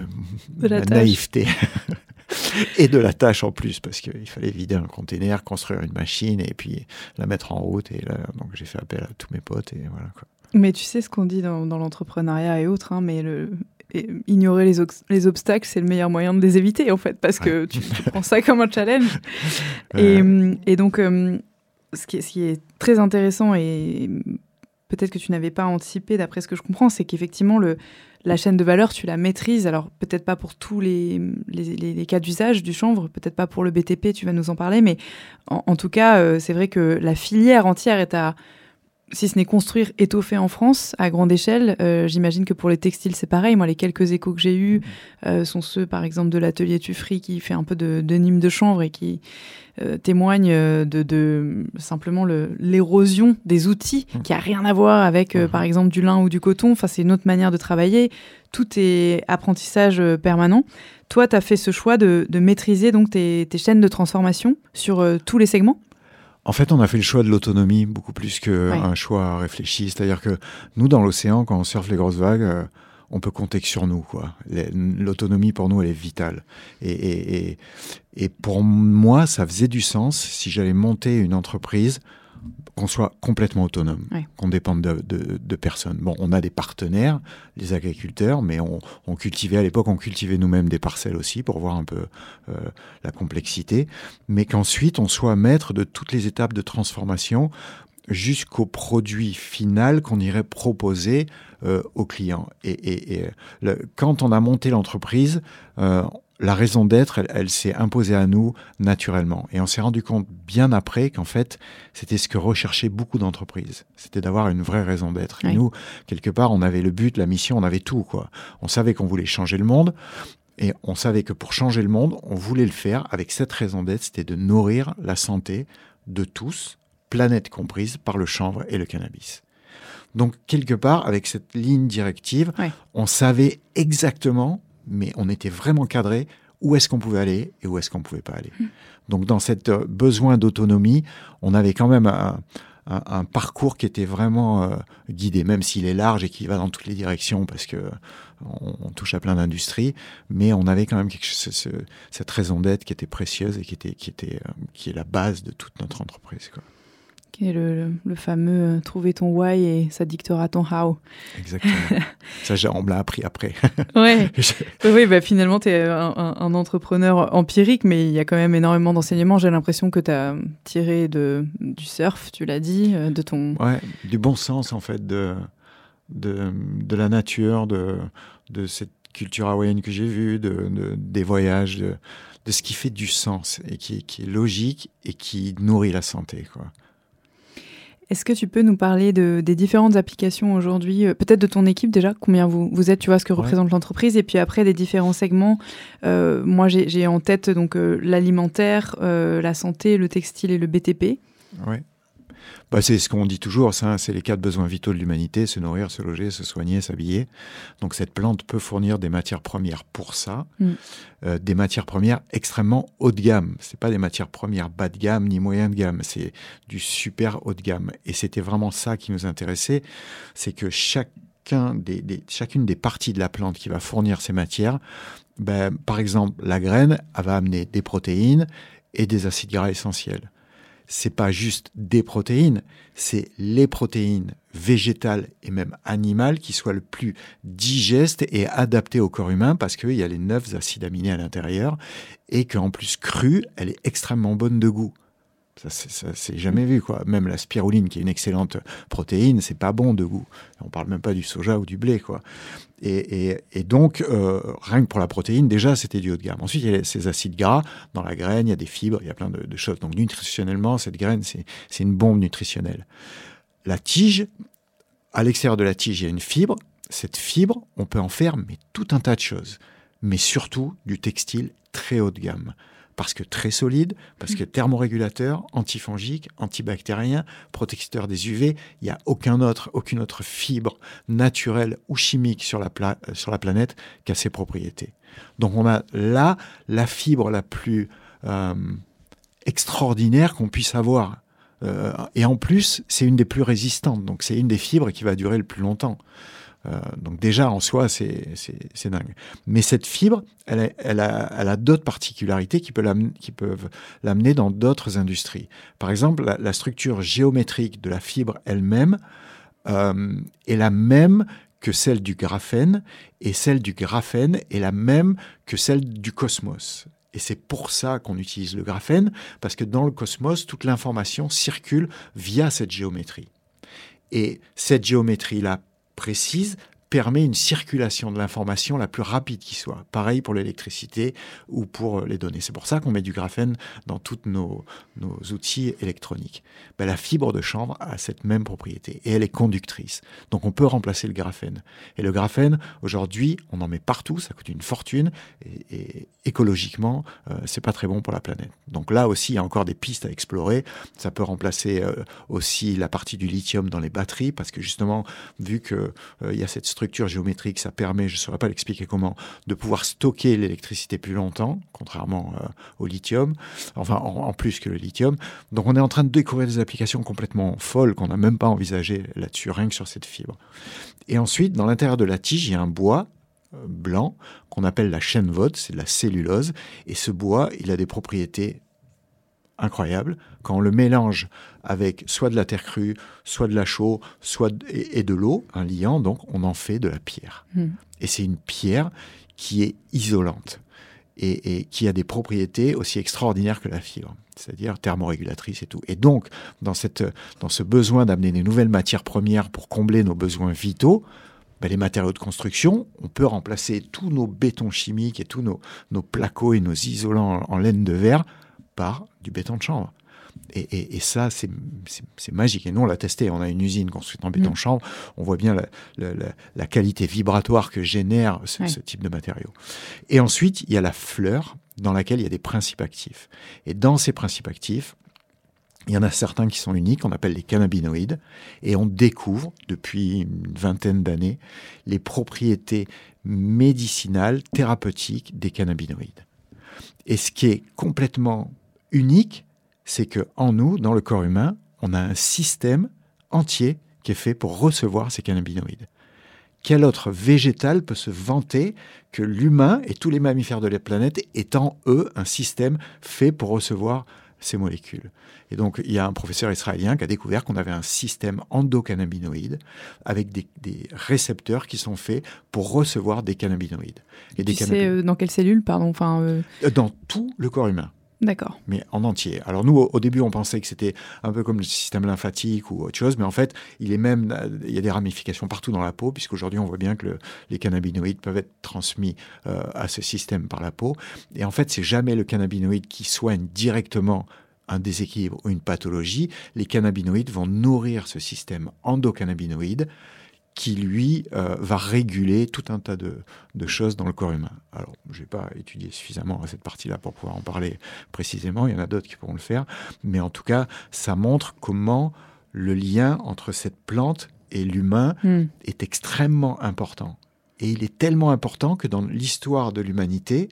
De la naïveté. [laughs] et de la tâche en plus, parce qu'il fallait vider un container, construire une machine et puis la mettre en route. Et là, donc j'ai fait appel à tous mes potes et voilà quoi. Mais tu sais ce qu'on dit dans, dans l'entrepreneuriat et autres, hein, mais le, et ignorer les, obstacles, c'est le meilleur moyen de les éviter, en fait, parce que tu, tu prends ça comme un challenge. [laughs] Et, et donc, euh, ce, qui est, ce qui est très intéressant et peut-être que tu n'avais pas anticipé, d'après ce que je comprends, c'est qu'effectivement, le, la chaîne de valeur, tu la maîtrises. Alors, peut-être pas pour tous les, les, les- les cas d'usage du chanvre, peut-être pas pour le BTP, tu vas nous en parler, mais en, en tout cas, euh, c'est vrai que la filière entière est à si ce n'est construire, étoffer en France à grande échelle. Euh, J'imagine que pour les textiles, c'est pareil. Moi, les quelques échos que j'ai eus euh, sont ceux, par exemple, de l'atelier Tuffry qui fait un peu de, de Nîmes de chanvre et qui euh, témoigne de, de simplement le- l'érosion des outils Mmh. qui a rien à voir avec, Mhm. par exemple, du lin ou du coton. Enfin, c'est une autre manière de travailler. Tout est apprentissage permanent. Toi, tu as fait ce choix de, de maîtriser donc tes, tes chaînes de transformation sur tous les segments? En fait, on a fait le choix de l'autonomie beaucoup plus qu'un Ouais. choix réfléchi. C'est-à-dire que nous, dans l'océan, quand on surfe les grosses vagues, euh, on peut compter que sur nous. quoi. L'autonomie, pour nous, elle est vitale. Et, et, et, et pour moi, ça faisait du sens si j'allais monter une entreprise qu'on soit complètement autonome, Ouais. qu'on dépende de, de, de personne. Bon, on a des partenaires, les agriculteurs, mais on, on cultivait à l'époque, on cultivait nous-mêmes des parcelles aussi pour voir un peu euh, la complexité, mais qu'ensuite on soit maître de toutes les étapes de transformation jusqu'au produit final qu'on irait proposer euh, aux clients. Et, et- et le- quand on a monté l'entreprise, euh, la raison d'être, elle, elle s'est imposée à nous naturellement. Et on s'est rendu compte bien après qu'en fait, c'était ce que recherchaient beaucoup d'entreprises. C'était d'avoir une vraie raison d'être. Et Oui. nous, quelque part, on avait le but, la mission, on avait tout. quoi. On savait qu'on voulait changer le monde. Et on savait que pour changer le monde, on voulait le faire avec cette raison d'être, c'était de nourrir la santé de tous, planète comprise, par le chanvre et le cannabis. Donc, quelque part, avec cette ligne directive, on savait exactement, mais on était vraiment cadré, où est-ce qu'on pouvait aller et où est-ce qu'on pouvait pas aller. Donc, dans cet euh, besoin d'autonomie, on avait quand même un, parcours qui était vraiment euh, guidé, même s'il est large et qu'il va dans toutes les directions, parce que on, touche à plein d'industries, mais on avait quand même cette raison d'être qui était précieuse et qui était, qui était, euh, qui est la base de toute notre entreprise. Qui est le, fameux euh, trouver ton why et ça dictera ton how. Exactement. [laughs] Ça, on me l'a appris après. Ouais. [laughs] Je- oui, bah finalement, tu es un, entrepreneur empirique, mais il y a quand même énormément d'enseignements. J'ai l'impression que tu as tiré de, du surf, tu l'as dit, euh, de ton. Ouais, du bon sens en fait de, de, de la nature, de, de cette culture hawaïenne que j'ai vue, de, de- des voyages, de, de ce qui fait du sens et qui, qui est logique et qui nourrit la santé. Quoi. Est-ce que tu peux nous parler de, des différentes applications aujourd'hui, euh, peut-être de ton équipe déjà, combien vous, vous êtes, tu vois, ce que Ouais. représente l'entreprise, et puis après des différents segments. Euh, moi, j'ai j'ai en tête donc euh, l'alimentaire, euh, la santé, le textile et le BTP. Ouais. Bah, c'est ce qu'on dit toujours, ça, c'est les quatre besoins vitaux de l'humanité, se nourrir, se loger, se soigner, s'habiller. Donc cette plante peut fournir des matières premières pour ça, Mm. Euh, des matières premières extrêmement haut de gamme. C'est pas des matières premières bas de gamme ni moyen de gamme, c'est du super haut de gamme. Et c'était vraiment ça qui nous intéressait, c'est que des- chacune des parties de la plante qui va fournir ces matières, ben, par exemple la graine, elle va amener des protéines et des acides gras essentiels c'est pas juste des protéines, c'est les protéines végétales et même animales qui soient le plus digestes et adaptées au corps humain parce qu'il y a les neuf acides aminés à l'intérieur et qu'en plus crue, elle est extrêmement bonne de goût. Ça, c'est- jamais vu, quoi. Même la spiruline, qui est une excellente protéine, c'est pas bon de goût. On parle même pas du soja ou du blé, quoi. Et, donc, euh, rien que pour la protéine, déjà, c'était du haut de gamme. Ensuite, il y a ces acides gras. Dans la graine, il y a des fibres, il y a plein de, choses. Donc, nutritionnellement, cette graine, c'est c'est une bombe nutritionnelle. La tige, à l'extérieur de la tige, il y a une fibre. Cette fibre, on peut en faire mais tout un tas de choses. Mais surtout du textile très haut de gamme. Parce que très solide, parce que thermorégulateur, antifongique, antibactérien, protecteur des UV, il n'y a aucun autre, aucune autre fibre naturelle ou chimique sur la, pla- euh, sur la planète qui a ces propriétés. Donc on a là la fibre la plus euh, extraordinaire qu'on puisse avoir. Euh, et en plus, c'est une des plus résistantes. Donc c'est une des fibres qui va durer le plus longtemps. Euh, donc déjà en soi, c'est dingue. Mais cette fibre, elle, a- elle a, elle a d'autres particularités qui, peut qui peuvent l'amener dans d'autres industries. Par exemple, la, la structure géométrique de la fibre elle-même euh, est la même que celle du graphène, et celle du graphène est la même que celle du cosmos. Et c'est pour ça qu'on utilise le graphène, parce que dans le cosmos, toute l'information circule via cette géométrie. Et cette géométrie-là précise permet une circulation de l'information la plus rapide qui soit. Pareil pour l'électricité ou pour les données. C'est pour ça qu'on met du graphène dans tous nos, nos outils électroniques. Ben, la fibre de chanvre a cette même propriété et elle est conductrice. Donc on peut remplacer le graphène. Et le graphène, aujourd'hui, on en met partout, ça coûte une fortune et, écologiquement, euh, c'est pas très bon pour la planète. Donc là aussi, il y a encore des pistes à explorer. Ça peut remplacer euh, aussi la partie du lithium dans les batteries parce que justement, vu que euh, y a cette structure géométrique, ça permet, je ne saurais pas l'expliquer comment, de pouvoir stocker l'électricité plus longtemps, contrairement euh, au lithium, enfin en, en, plus que le lithium. Donc on est en train de découvrir des applications complètement folles qu'on n'a même pas envisagées là-dessus, rien que sur cette fibre. Et ensuite, dans l'intérieur de la tige, il y a un bois euh, blanc qu'on appelle la chaîne vote, c'est de la cellulose, et ce bois, il a des propriétés incroyable quand on le mélange avec soit de la terre crue, soit de la chaux, soit de, et, et, de l'eau, un liant, donc on en fait de la pierre. Hmm. Mmh. Et c'est une pierre qui est isolante et, et, qui a des propriétés aussi extraordinaires que la fibre, c'est-à-dire thermorégulatrice et tout. Et donc, dans, cette, dans ce besoin d'amener des nouvelles matières premières pour combler nos besoins vitaux, ben, les matériaux de construction, on peut remplacer tous nos bétons chimiques et tous nos, nos placos et nos isolants en, en laine de verre par du béton de chanvre. Et, et, et ça, c'est magique. Et nous, on l'a testé. On a une usine construite en béton de chanvre. On voit bien la, la, qualité vibratoire que génère ce, Ouais. ce, type de matériaux. Et ensuite, il y a la fleur dans laquelle il y a des principes actifs. Et dans ces principes actifs, il y en a certains qui sont uniques, on appelle les cannabinoïdes, et on découvre depuis une vingtaine d'années les propriétés médicinales, thérapeutiques des cannabinoïdes. Et ce qui est complètement unique, c'est que en nous, dans le corps humain, on a un système entier qui est fait pour recevoir ces cannabinoïdes. Quel autre végétal peut se vanter que l'humain et tous les mammifères de la planète étant, eux, un système fait pour recevoir ces molécules? Et donc, il y a un professeur israélien qui a découvert qu'on avait un système endocannabinoïde avec des, des, récepteurs qui sont faits pour recevoir des cannabinoïdes. Et tu sais euh, dans quelle cellule, pardon enfin, euh... Dans tout le corps humain. D'accord. Mais en entier. Alors nous, au, début, on pensait que c'était un peu comme le système lymphatique ou autre chose, mais en fait, il est même, il y a des ramifications partout dans la peau, puisqu'aujourd'hui, on voit bien que le, les cannabinoïdes peuvent être transmis euh, à ce système par la peau. Et en fait, c'est jamais le cannabinoïde qui soigne directement un déséquilibre ou une pathologie. Les cannabinoïdes vont nourrir ce système endocannabinoïde qui, lui, euh, va réguler tout un tas de, de, choses dans le corps humain. Alors, je n'ai pas étudié suffisamment cette partie-là pour pouvoir en parler précisément, il y en a d'autres qui pourront le faire, mais en tout cas, ça montre comment le lien entre cette plante et l'humain mm. est extrêmement important. Et il est tellement important que dans l'histoire de l'humanité,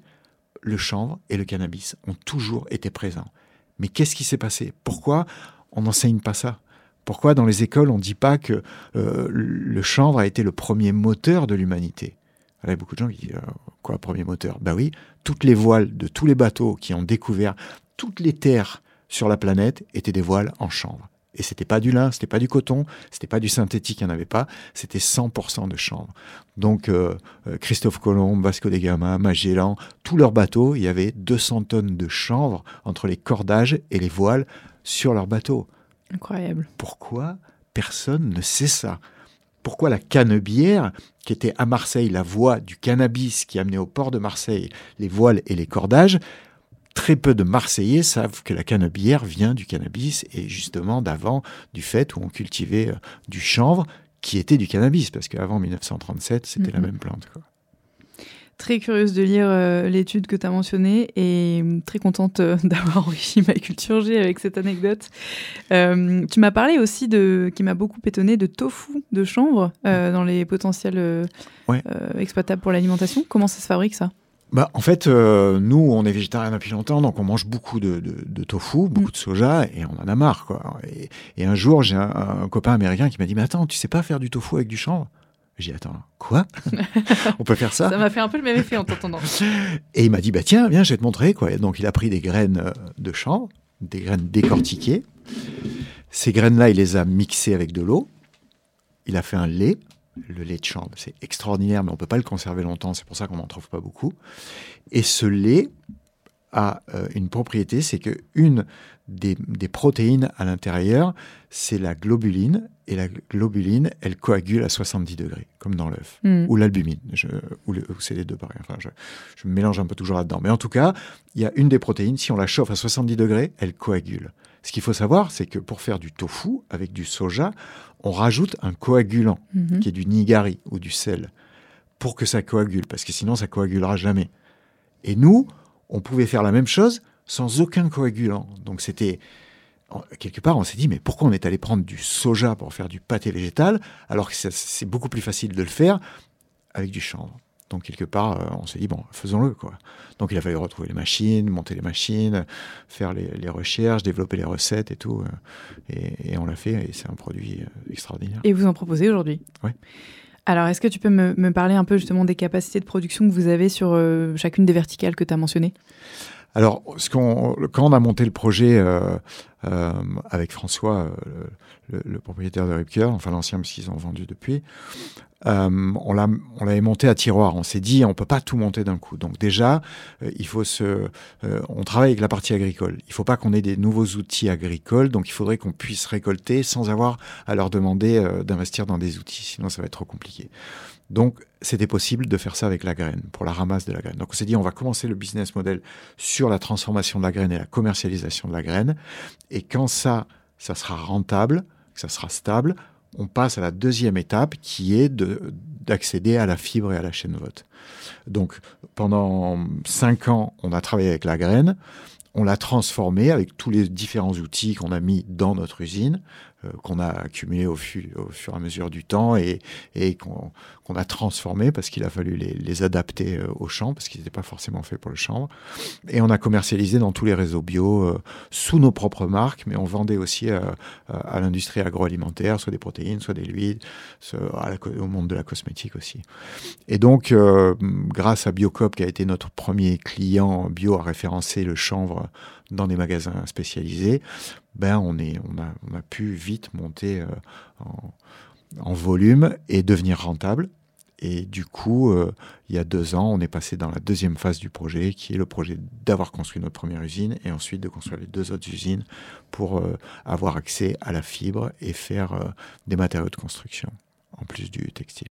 le chanvre et le cannabis ont toujours été présents. Mais qu'est-ce qui s'est passé? Pourquoi on n'enseigne pas ça? Pourquoi dans les écoles on ne dit pas que euh, le chanvre a été le premier moteur de l'humanité? Il y a beaucoup de gens qui disent euh, quoi premier moteur? Ben oui, toutes les voiles de tous les bateaux qui ont découvert toutes les terres sur la planète étaient des voiles en chanvre. Et c'était pas du lin, c'était pas du coton, c'était pas du synthétique, il n'y en avait pas, c'était 100% de chanvre. Donc euh, Christophe Colomb, Vasco da Gama, Magellan, tous leurs bateaux, il y avait 200 tonnes de chanvre entre les cordages et les voiles sur leurs bateaux. Incroyable. Pourquoi personne ne sait ça? Pourquoi la cannebière, qui était à Marseille la voie du cannabis qui amenait au port de Marseille les voiles et les cordages, très peu de Marseillais savent que la cannebière vient du cannabis et justement d'avant du fait où on cultivait euh, du chanvre qui était du cannabis, parce qu'avant 1937, c'était mmh. la même plante. Quoi. Très curieuse de lire euh, l'étude que tu as mentionnée et hum, très contente euh, [laughs] d'avoir enrichi ma culture G avec cette anecdote. Euh, tu m'as parlé aussi de, qui m'a beaucoup étonné, de tofu de chanvre euh, dans les potentiels euh, Ouais. euh, exploitables pour l'alimentation. Comment ça se fabrique ça? Bah, en fait, euh, nous, on est végétarien depuis longtemps, donc on mange beaucoup de, de, de tofu, beaucoup Mm. de soja, et on en a marre. Quoi. Et, et un jour, j'ai un, un copain américain qui m'a dit Mais attends, tu sais pas faire du tofu avec du chanvre? J'ai dit Attends, quoi? [laughs] On peut faire ça? Ça m'a fait un peu le même effet en t'entendant. Et il m'a dit, bah tiens, viens, je vais te montrer. Quoi. Et donc, il a pris des graines euh, de chanvre, des graines décortiquées. Ces graines-là, il les a mixées avec de l'eau. Il a fait un lait. Le lait de chanvre, c'est extraordinaire, mais on ne peut pas le conserver longtemps. C'est pour ça qu'on n'en trouve pas beaucoup. Et ce lait a euh, une propriété, c'est que une des, des protéines à l'intérieur, c'est la globuline. Et la globuline, elle coagule à 70 degrés, comme dans l'œuf Hmm. ou l'albumine, ou, le- ou c'est les deux. Enfin, je, je me mélange un peu toujours là-dedans. Mais en tout cas, il y a une des protéines, si on la chauffe à 70 degrés, elle coagule. Ce qu'il faut savoir, c'est que pour faire du tofu avec du soja, on rajoute un coagulant, Mhm. qui est du nigari ou du sel, pour que ça coagule, parce que sinon ça coagulera jamais. Et nous, on pouvait faire la même chose sans aucun coagulant. Donc c'était quelque part, on s'est dit, mais pourquoi on est allé prendre du soja pour faire du pâté végétal, alors que c'est beaucoup plus facile de le faire avec du chanvre. Donc quelque part, euh, on s'est dit, bon, faisons-le. quoi. Donc il a fallu retrouver les machines, monter les machines, faire les, les recherches, développer les recettes et tout. euh, et, et on l'a fait, et c'est un produit euh, extraordinaire. Et vous en proposez aujourd'hui? Ouais. Alors, est-ce que tu peux me, parler un peu justement des capacités de production que vous avez sur euh, chacune des verticales que tu as mentionnées? Alors, quand on a monté le projet euh, euh, avec François, le, le propriétaire de Ripker, enfin l'ancien, parce qu'ils ont vendu depuis, euh, on, l'a, on l'avait monté à tiroir. On s'est dit, on peut pas tout monter d'un coup. Donc déjà, euh, il faut se, euh, on travaille avec la partie agricole. Il faut pas qu'on ait des nouveaux outils agricoles. Donc il faudrait qu'on puisse récolter sans avoir à leur demander d'investir dans des outils. Sinon, ça va être trop compliqué. Donc, c'était possible de faire ça avec la graine, pour la ramasse de la graine. Donc, on s'est dit, on va commencer le business model sur la transformation de la graine et la commercialisation de la graine. Et quand ça, ça sera rentable, que ça sera stable, on passe à la deuxième étape qui est de, d'accéder à la fibre et à la chaîne vote. Donc, pendant cinq ans, on a travaillé avec la graine. On l'a transformée avec tous les différents outils qu'on a mis dans notre usine, qu'on a accumulés au, fu- au fur et à mesure du temps et, qu'on a transformé parce qu'il a fallu les, adapter euh, au champ, parce qu'ils n'étaient pas forcément faits pour le chanvre. Et on a commercialisé dans tous les réseaux bio, euh, sous nos propres marques, mais on vendait aussi euh, à l'industrie agroalimentaire, soit des protéines, soit des huiles, au monde de la cosmétique aussi. Et donc, euh, grâce à Biocop, qui a été notre premier client bio à référencer le chanvre dans des magasins spécialisés, ben on, est, on, a, pu vite monter euh, en, volume et devenir rentable. Et du coup, euh, il y a deux ans, on est passé dans la deuxième phase du projet, qui est le projet d'avoir construit notre première usine et ensuite de construire les deux autres usines pour euh, avoir accès à la fibre et faire des matériaux de construction, en plus du textile.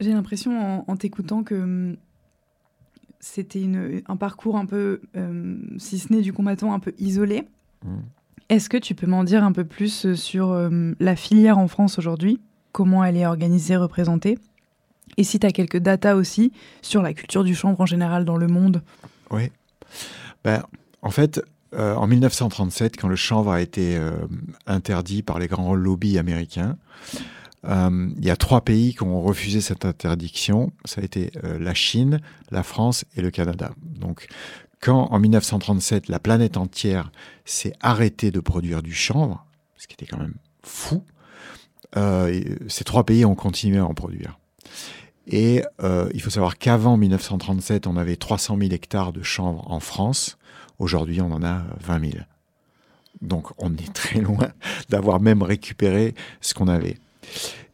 J'ai l'impression en, en t'écoutant que hum, c'était un parcours un peu, euh, si ce n'est du combattant, un peu isolé. Mm. Est-ce que tu peux m'en dire un peu plus euh, sur euh, la filière en France aujourd'hui? Comment elle est organisée, représentée? Et si tu as quelques datas aussi sur la culture du chanvre en général dans le monde? Oui. Ben, en fait, euh, en 1937, quand le chanvre a été interdit par les grands lobbies américains, euh, il y a trois pays qui ont refusé cette interdiction. Ça a été euh, la Chine, la France et le Canada. Donc, quand en 1937, la planète entière s'est arrêtée de produire du chanvre, ce qui était quand même fou, euh, ces trois pays ont continué à en produire. Et il faut savoir qu'avant 1937, on avait 300 000 hectares de chanvre en France. Aujourd'hui, on en a 20 000. Donc, on est très loin [laughs] d'avoir même récupéré ce qu'on avait.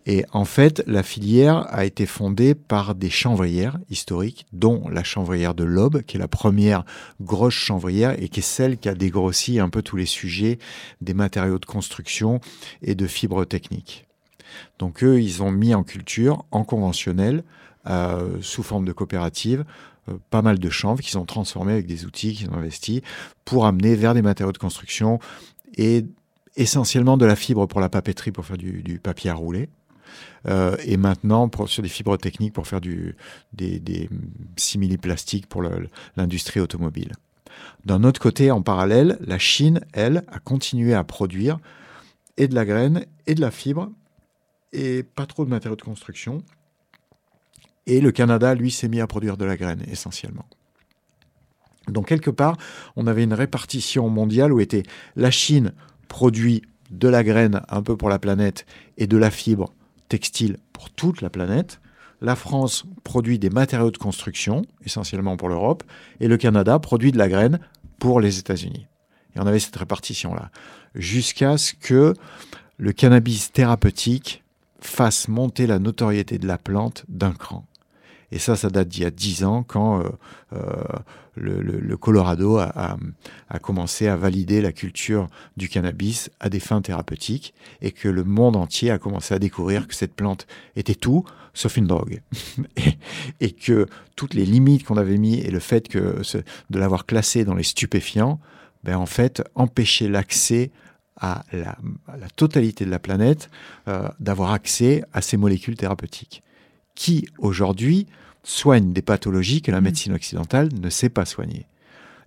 Et en fait, la filière a été fondée par des chanvrières historiques, dont la chanvrière de l'Aube, qui est la première grosse chanvrière et qui est celle qui a dégrossi un peu tous les sujets des matériaux de construction et de fibres techniques. Donc eux, ils ont mis en culture, en conventionnel, euh, sous forme de coopérative, euh, pas mal de chanvre qu'ils ont transformé avec des outils qu'ils ont investis pour amener vers des matériaux de construction et essentiellement de la fibre pour la papeterie pour faire du, papier à rouler. euh, et maintenant sur des fibres techniques pour faire des, des simili-plastiques pour l'industrie automobile. D'un autre côté, en parallèle, la Chine, elle, a continué à produire et de la graine et de la fibre et pas trop de matériaux de construction. Et le Canada, lui, s'est mis à produire de la graine essentiellement. Donc quelque part, on avait une répartition mondiale où était la Chine produit de la graine un peu pour la planète et de la fibre textile pour toute la planète. La France produit des matériaux de construction, essentiellement pour l'Europe, et le Canada produit de la graine pour les États-Unis. Et on avait cette répartition-là, jusqu'à ce que le cannabis thérapeutique fasse monter la notoriété de la plante d'un cran. Et ça, ça date d'il y a 10 ans, quand euh, euh, le, Colorado a, commencé à valider la culture du cannabis à des fins thérapeutiques, et que le monde entier a commencé à découvrir que cette plante était tout, sauf une drogue. [laughs] et, que toutes les limites qu'on avait mis, et le fait de l'avoir classé dans les stupéfiants, ben en fait, empêchait l'accès à la, à la totalité de la planète euh, d'avoir accès à ces molécules thérapeutiques, qui aujourd'hui soignent des pathologies que la médecine occidentale ne sait pas soigner,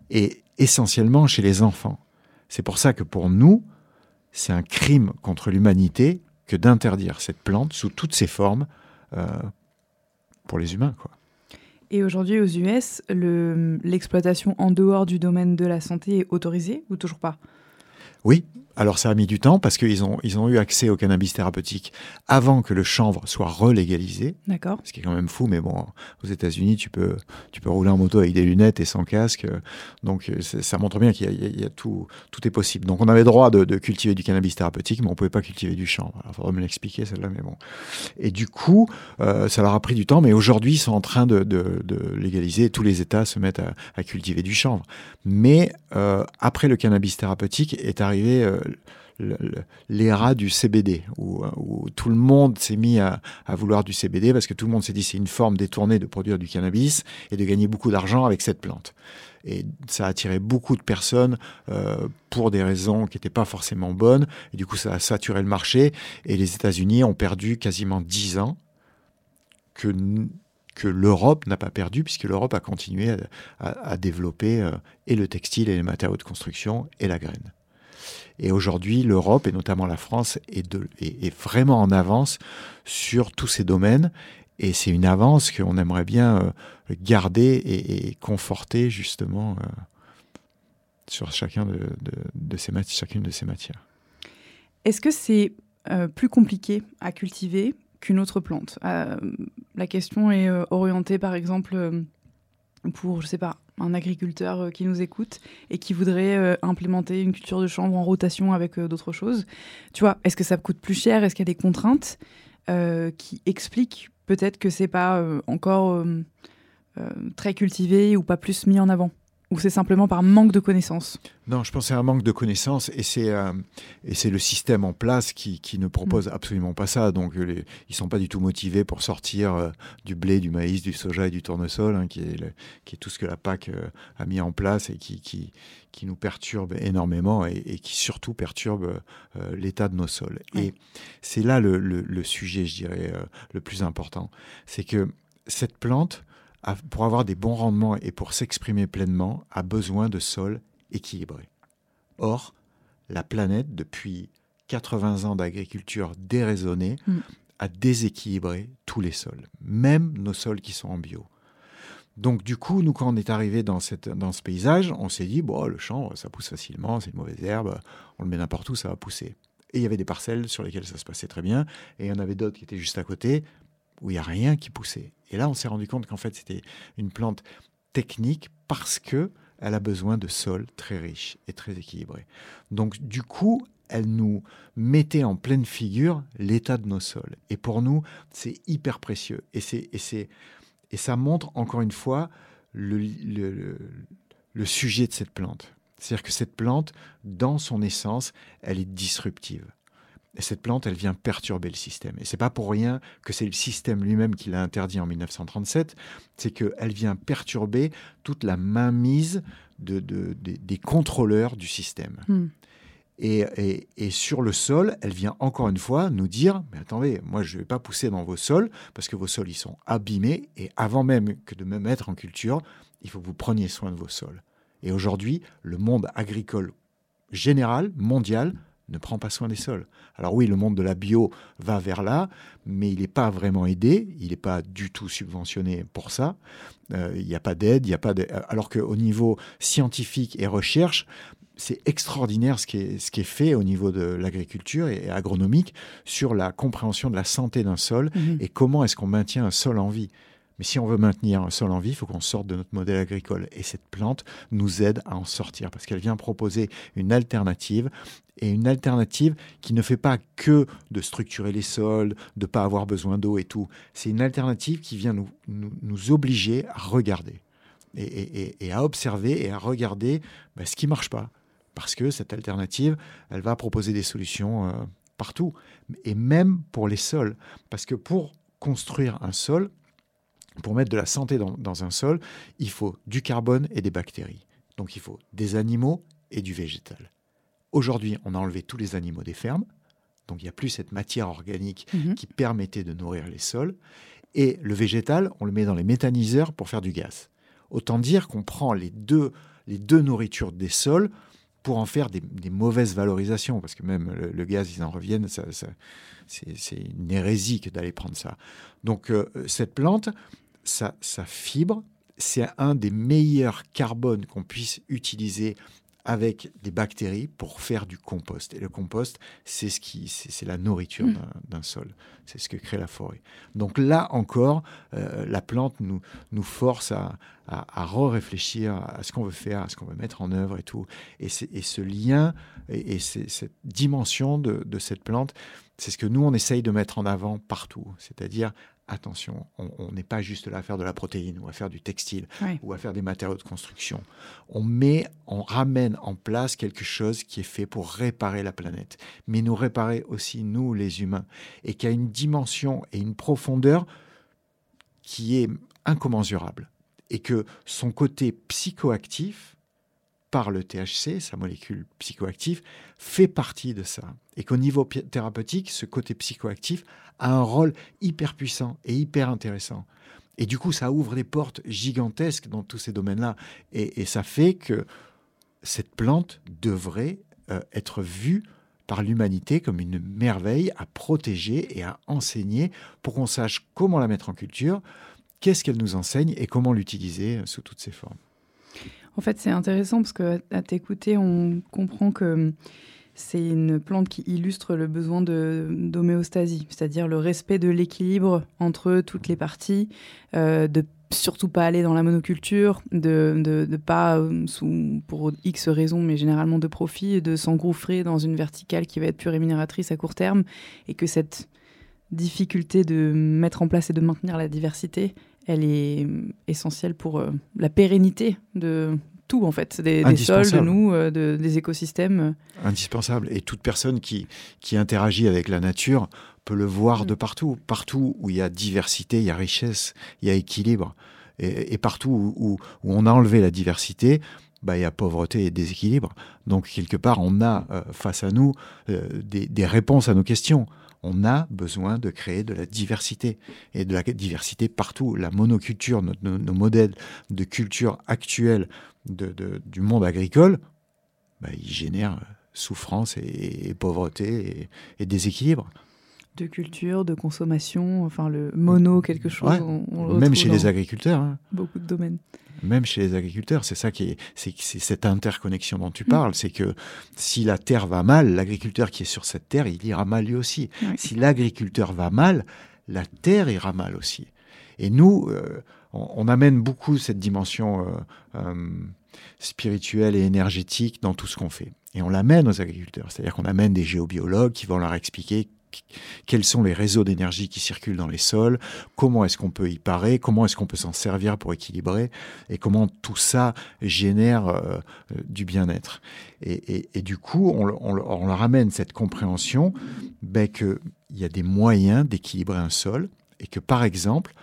et essentiellement chez les enfants. C'est pour ça que pour nous, c'est un crime contre l'humanité que d'interdire cette plante sous toutes ses formes euh, pour les humains. Quoi. Et aujourd'hui, aux US, le- l'exploitation en dehors du domaine de la santé est autorisée ou toujours pas? Oui, alors ça a mis du temps parce qu'ils ont, ils ont eu accès au cannabis thérapeutique avant que le chanvre soit relégalisé. D'accord. Ce qui est quand même fou, mais bon, aux États-Unis, tu peux, tu peux rouler en moto avec des lunettes et sans casque. Donc, euh, ça montre bien qu'il y a, il y a- tout, tout est possible. Donc, on avait droit de, de cultiver du cannabis thérapeutique, mais on pouvait pas cultiver du chanvre. Il faudrait me l'expliquer, celle-là, mais bon. Et du coup, euh, ça leur a pris du temps, mais aujourd'hui, ils sont en train de, de- de légaliser. Tous les États se mettent à, à cultiver du chanvre. Mais euh, après le cannabis thérapeutique est arrivé euh, le- le- l'ère du CBD, où, tout le monde s'est mis à, vouloir du CBD parce que tout le monde s'est dit c'est une forme détournée de produire du cannabis et de gagner beaucoup d'argent avec cette plante. Et ça a attiré beaucoup de personnes euh, pour des raisons qui n'étaient pas forcément bonnes. Et du coup, ça a saturé le marché. Et les États-Unis ont perdu quasiment 10 ans que, l'Europe n'a pas perdu, puisque l'Europe a continué à développer euh, et le textile et les matériaux de construction et la graine. Et aujourd'hui, l'Europe, et notamment la France, est, vraiment en avance sur tous ces domaines. Et c'est une avance qu'on aimerait bien euh, garder et, conforter justement euh, sur chacun de, de- de chacune de ces matières. Est-ce que c'est euh, plus compliqué à cultiver qu'une autre plante? La question est orientée, par exemple, pour, je sais pas, un agriculteur euh, qui nous écoute et qui voudrait euh, implémenter une culture de chanvre en rotation avec euh, d'autres choses. Tu vois, est-ce que ça coûte plus cher? Est-ce qu'il y a des contraintes qui expliquent peut-être que c'est pas encore très cultivé ou pas plus mis en avant? Ou c'est simplement par manque de connaissances Non, je pense c'est un manque de connaissances et c'est euh, et c'est le système en place qui, qui ne propose absolument pas ça. Donc les, ils sont pas du tout motivés pour sortir euh, du blé, du maïs, du soja et du tournesol, hein, qui, est le- qui est tout ce que la PAC euh, a mis en place et qui, qui, qui nous perturbe énormément et, et qui surtout perturbe l'état de nos sols. Et c'est là le, le- le sujet, je dirais, le plus important. C'est que cette plante, a- pour avoir des bons rendements et pour s'exprimer pleinement, a besoin de sols équilibrés. Or, la planète, depuis 80 ans d'agriculture déraisonnée, Mm. a déséquilibré tous les sols, même nos sols qui sont en bio. Donc du coup, nous, quand on est arrivé dans, cette, dans ce paysage, on s'est dit, bon, le chanvre, ça pousse facilement, c'est une mauvaise herbe, on le met n'importe où, ça va pousser. Et il y avait des parcelles sur lesquelles ça se passait très bien, et il y en avait d'autres qui étaient juste à côté, où il n'y a rien qui poussait. Et là, on s'est rendu compte qu'en fait, c'était une plante technique parce que elle a besoin de sols très riches et très équilibrés. Donc, du coup, elle nous mettait en pleine figure l'état de nos sols. Et pour nous, c'est hyper précieux. Et, c'est, et, c'est, et ça montre encore une fois le, le, sujet de cette plante. C'est-à-dire que cette plante, dans son essence, elle est disruptive. Et cette plante, elle vient perturber le système. Et c'est pas pour rien que c'est le système lui-même qui l'a interdit en 1937. C'est qu'elle vient perturber toute la mainmise de, de, des- des contrôleurs du système. Hmm. Et, et, sur le sol, elle vient encore une fois nous dire, mais attendez, moi je ne vais pas pousser dans vos sols, parce que vos sols, ils sont abîmés, et avant même que de me mettre en culture, il faut que vous preniez soin de vos sols. Et aujourd'hui, le monde agricole général, mondial, ne prend pas soin des sols. Alors oui, le monde de la bio va vers là, mais il n'est pas vraiment aidé, il n'est pas du tout subventionné pour ça. Euh, il n'y a pas d'aide, il n'y a pas de... alors qu'au niveau scientifique et recherche, c'est extraordinaire ce qui, est, ce qui est fait au niveau de l'agriculture et agronomique sur la compréhension de la santé d'un sol mhm. et comment est-ce qu'on maintient un sol en vie. Mais si on veut maintenir un sol en vie, il faut qu'on sorte de notre modèle agricole. Et cette plante nous aide à en sortir parce qu'elle vient proposer une alternative et une alternative qui ne fait pas que de structurer les sols, de ne pas avoir besoin d'eau et tout. C'est une alternative qui vient nous, nous, obliger à regarder et, à observer et à regarder bah, ce qui ne marche pas. Parce que cette alternative, elle va proposer des solutions euh, partout, et même pour les sols. Parce que pour construire un sol, pour mettre de la santé dans, un sol, il faut du carbone et des bactéries. Donc il faut des animaux et du végétal. Aujourd'hui, on a enlevé tous les animaux des fermes, donc il n'y a plus cette matière organique mhm. qui permettait de nourrir les sols. Et le végétal, on le met dans les méthaniseurs pour faire du gaz. Autant dire qu'on prend les deux, les deux nourritures des sols pour en faire des, mauvaises valorisations, parce que même le, gaz, ils en reviennent, c'est une hérésie d'aller prendre ça. Donc euh, cette plante, sa, fibre, c'est un des meilleurs carbones qu'on puisse utiliser avec des bactéries pour faire du compost. Et le compost, c'est ce qui, c'est la nourriture mm. d'un sol. C'est ce que crée la forêt. Donc là encore, euh, la plante nous, nous force à, à, re-réfléchir à ce qu'on veut faire, à ce qu'on veut mettre en œuvre et tout. Et, et ce lien et, et cette dimension de, de cette plante, c'est ce que nous, on essaye de mettre en avant partout. C'est-à-dire attention, on n'est pas juste là à faire de la protéine ou à faire du textile ou à faire des matériaux de construction. On met, on ramène en place quelque chose qui est fait pour réparer la planète, mais nous réparer aussi nous les humains et qui a une dimension et une profondeur qui est incommensurable et que son côté psychoactif par le THC, sa molécule psychoactive, fait partie de ça. Et qu'au niveau thérapeutique, ce côté psychoactif a un rôle hyper puissant et hyper intéressant. Et du coup, ça ouvre des portes gigantesques dans tous ces domaines-là. Et, ça fait que cette plante devrait euh, être vue par l'humanité comme une merveille à protéger et à enseigner pour qu'on sache comment la mettre en culture, qu'est-ce qu'elle nous enseigne et comment l'utiliser sous toutes ses formes. En fait, c'est intéressant parce que à t'écouter, on comprend que c'est une plante qui illustre le besoin d'homéostasie, c'est-à-dire le respect de l'équilibre entre toutes les parties, euh, de surtout pas aller dans la monoculture, de ne pas, sous, pour X raisons, mais généralement de profit, de s'engouffrer dans une verticale qui va être plus rémunératrice à court terme, et que cette difficulté de mettre en place et de maintenir la diversité, elle est essentielle pour euh, la pérennité de tout en fait, des, des sols, de nous, euh, des écosystèmes. Indispensable. Et toute personne qui, qui interagit avec la nature peut le voir mm. de partout. Partout où il y a diversité, il y a richesse, il y a équilibre. Et, partout où, où, on a enlevé la diversité, bah, il y a pauvreté et déséquilibre. Donc, quelque part, on a euh, face à nous des, des, réponses à nos questions on a besoin de créer de la diversité et de la diversité partout. La monoculture, nos, modèles de culture actuelle du monde agricole, bah, ils génèrent souffrance et, pauvreté et, déséquilibre de culture, de consommation, enfin le mono quelque chose. même chez les agriculteurs. Hein. Beaucoup de domaines même chez les agriculteurs. C'est ça qui est, c'est, cette interconnexion dont tu parles. C'est que si la terre va mal, l'agriculteur qui est sur cette terre, il ira mal lui aussi. Si l'agriculteur va mal, la terre ira mal aussi. Et nous, euh, on, amène beaucoup cette dimension euh, euh, spirituelle et énergétique dans tout ce qu'on fait. Et on l'amène aux agriculteurs. C'est-à-dire qu'on amène des géobiologues qui vont leur expliquer quels sont les réseaux d'énergie qui circulent dans les sols, comment est-ce qu'on peut y parer, comment est-ce qu'on peut s'en servir pour équilibrer, et comment tout ça génère euh, du bien-être. Et, du coup, on, leur amène cette compréhension ben, qu'il y a des moyens d'équilibrer un sol, et que par exemple,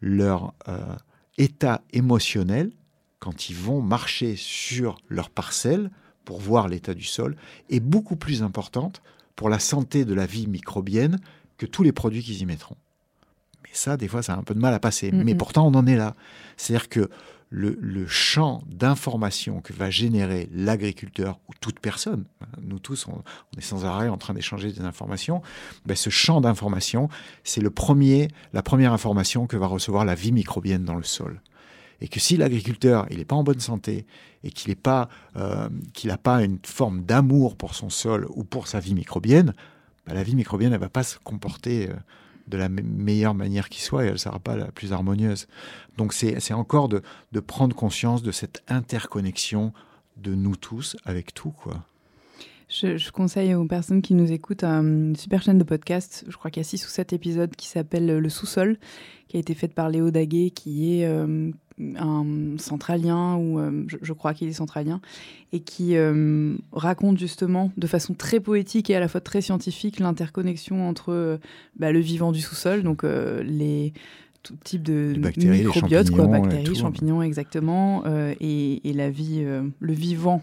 leur euh, état émotionnel, quand ils vont marcher sur leur parcelle, pour voir l'état du sol est beaucoup plus importante pour la santé de la vie microbienne que tous les produits qu'ils y mettront. Mais ça, des fois, ça a un peu de mal à passer. Mais pourtant, on en est là. C'est-à-dire que le, champ d'information que va générer l'agriculteur ou toute personne, nous tous, on, est sans arrêt en train d'échanger des informations, ben ce champ d'information, c'est le premier, la première information que va recevoir la vie microbienne dans le sol. Et que si l'agriculteur il n'est pas en bonne santé et qu'il n'a pas, euh, qu'il pas une forme d'amour pour son sol ou pour sa vie microbienne, ben la vie microbienne elle va pas se comporter euh, de la meilleure manière qui soit et elle ne sera pas la plus harmonieuse. Donc c'est encore de, prendre conscience de cette interconnexion de nous tous avec tout. quoi. Je, conseille aux personnes qui nous écoutent une super chaîne de podcast, je crois qu'il y a six ou sept épisodes qui s'appelle Le sous-sol, qui a été faite par Léo Daguet, qui est euh, un centralien, ou euh, je, crois qu'il est centralien, et qui euh, raconte justement de façon très poétique et à la fois très scientifique l'interconnexion entre euh, bah, le vivant du sous-sol, donc les tout type de microbiotes, quoi, bactéries, champignons, exactement, et, la vie, le vivant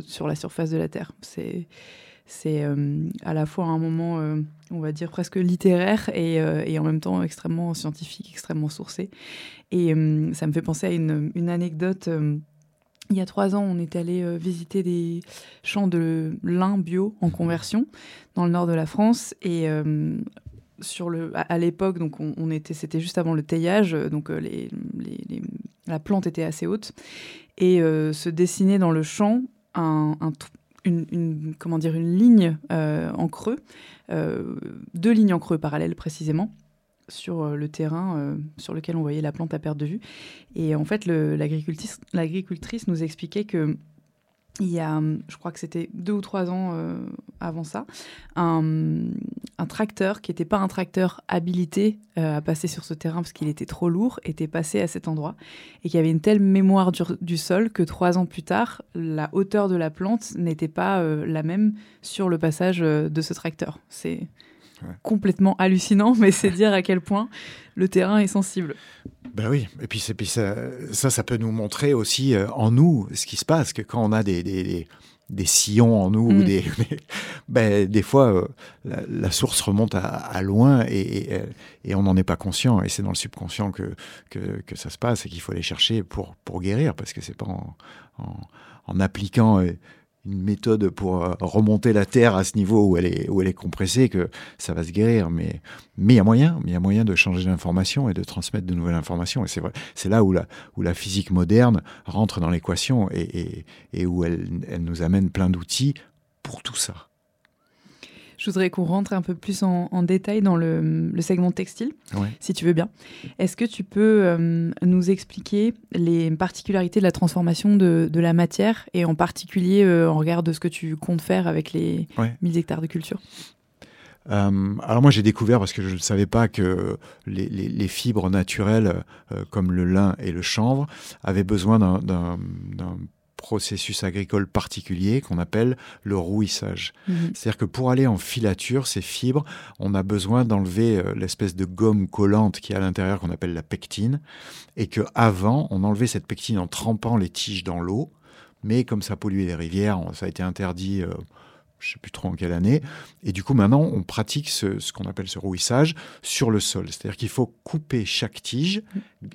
sur la surface de la Terre. C'est c'est à la fois un moment, on va dire, presque littéraire et, et, en même temps extrêmement scientifique, extrêmement sourcé. Et euh, ça me fait penser à une, une anecdote. Euh, il y a trois ans, on est allé euh, visiter des champs de lin bio en conversion dans le nord de la France. Et sur le, à, l'époque, donc on, était, c'était juste avant le teillage, donc les, les, la plante était assez haute et se dessinait dans le champ un, un une, comment dire, une ligne en creux, deux lignes en creux parallèles précisément, sur euh, le terrain euh, sur lequel on voyait la plante à perte de vue. Et en fait, l'agricultrice nous expliquait que il y a, je crois que c'était deux ou trois ans euh, avant ça, un, tracteur qui n'était pas un tracteur habilité à passer sur ce terrain parce qu'il était trop lourd, était passé à cet endroit et qui avait une telle mémoire du, du, sol que trois ans plus tard, la hauteur de la plante n'était pas la même sur le passage de ce tracteur. C'est complètement hallucinant, mais c'est dire à quel point le terrain est sensible. Ben oui, et puis, puis ça, ça, ça, peut nous montrer aussi euh, en nous ce qui se passe, que quand on a des, des, des, sillons en nous, mm. [laughs] des, ben, des fois, euh, la, source remonte à, loin et, et, on n'en est pas conscient. Et c'est dans le subconscient que, que, que ça se passe et qu'il faut aller chercher pour, pour guérir, parce que c'est pas en, en, en appliquant euh, une méthode pour euh, remonter la terre à ce niveau où elle est, où elle est compressée que ça va se guérir. Mais mais il y a moyen, il y a moyen de changer l'information et de transmettre de nouvelles informations. Et c'est vrai, c'est là où la, où la physique moderne rentre dans l'équation et, et, et où elle, elle nous amène plein d'outils pour tout ça. Je voudrais qu'on rentre un peu plus en, détail dans le, segment textile, si tu veux bien. Est-ce que tu peux euh, nous expliquer les particularités de la transformation de, la matière et en particulier euh, en regard de ce que tu comptes faire avec les 1000 hectares de culture? Euh, alors moi j'ai découvert parce que je ne savais pas que les, fibres naturelles comme le lin et le chanvre avaient besoin d'un processus agricole particulier qu'on appelle le rouissage. Mhm. C'est-à-dire que pour aller en filature, ces fibres, on a besoin d'enlever euh, l'espèce de gomme collante qui est à l'intérieur qu'on appelle la pectine, et que avant, on enlevait cette pectine en trempant les tiges dans l'eau, mais comme ça polluait les rivières, ça a été interdit. Euh, je ne sais plus trop en quelle année. Et du coup, maintenant, on pratique ce, qu'on appelle ce rouissage sur le sol. C'est-à-dire qu'il faut couper chaque tige,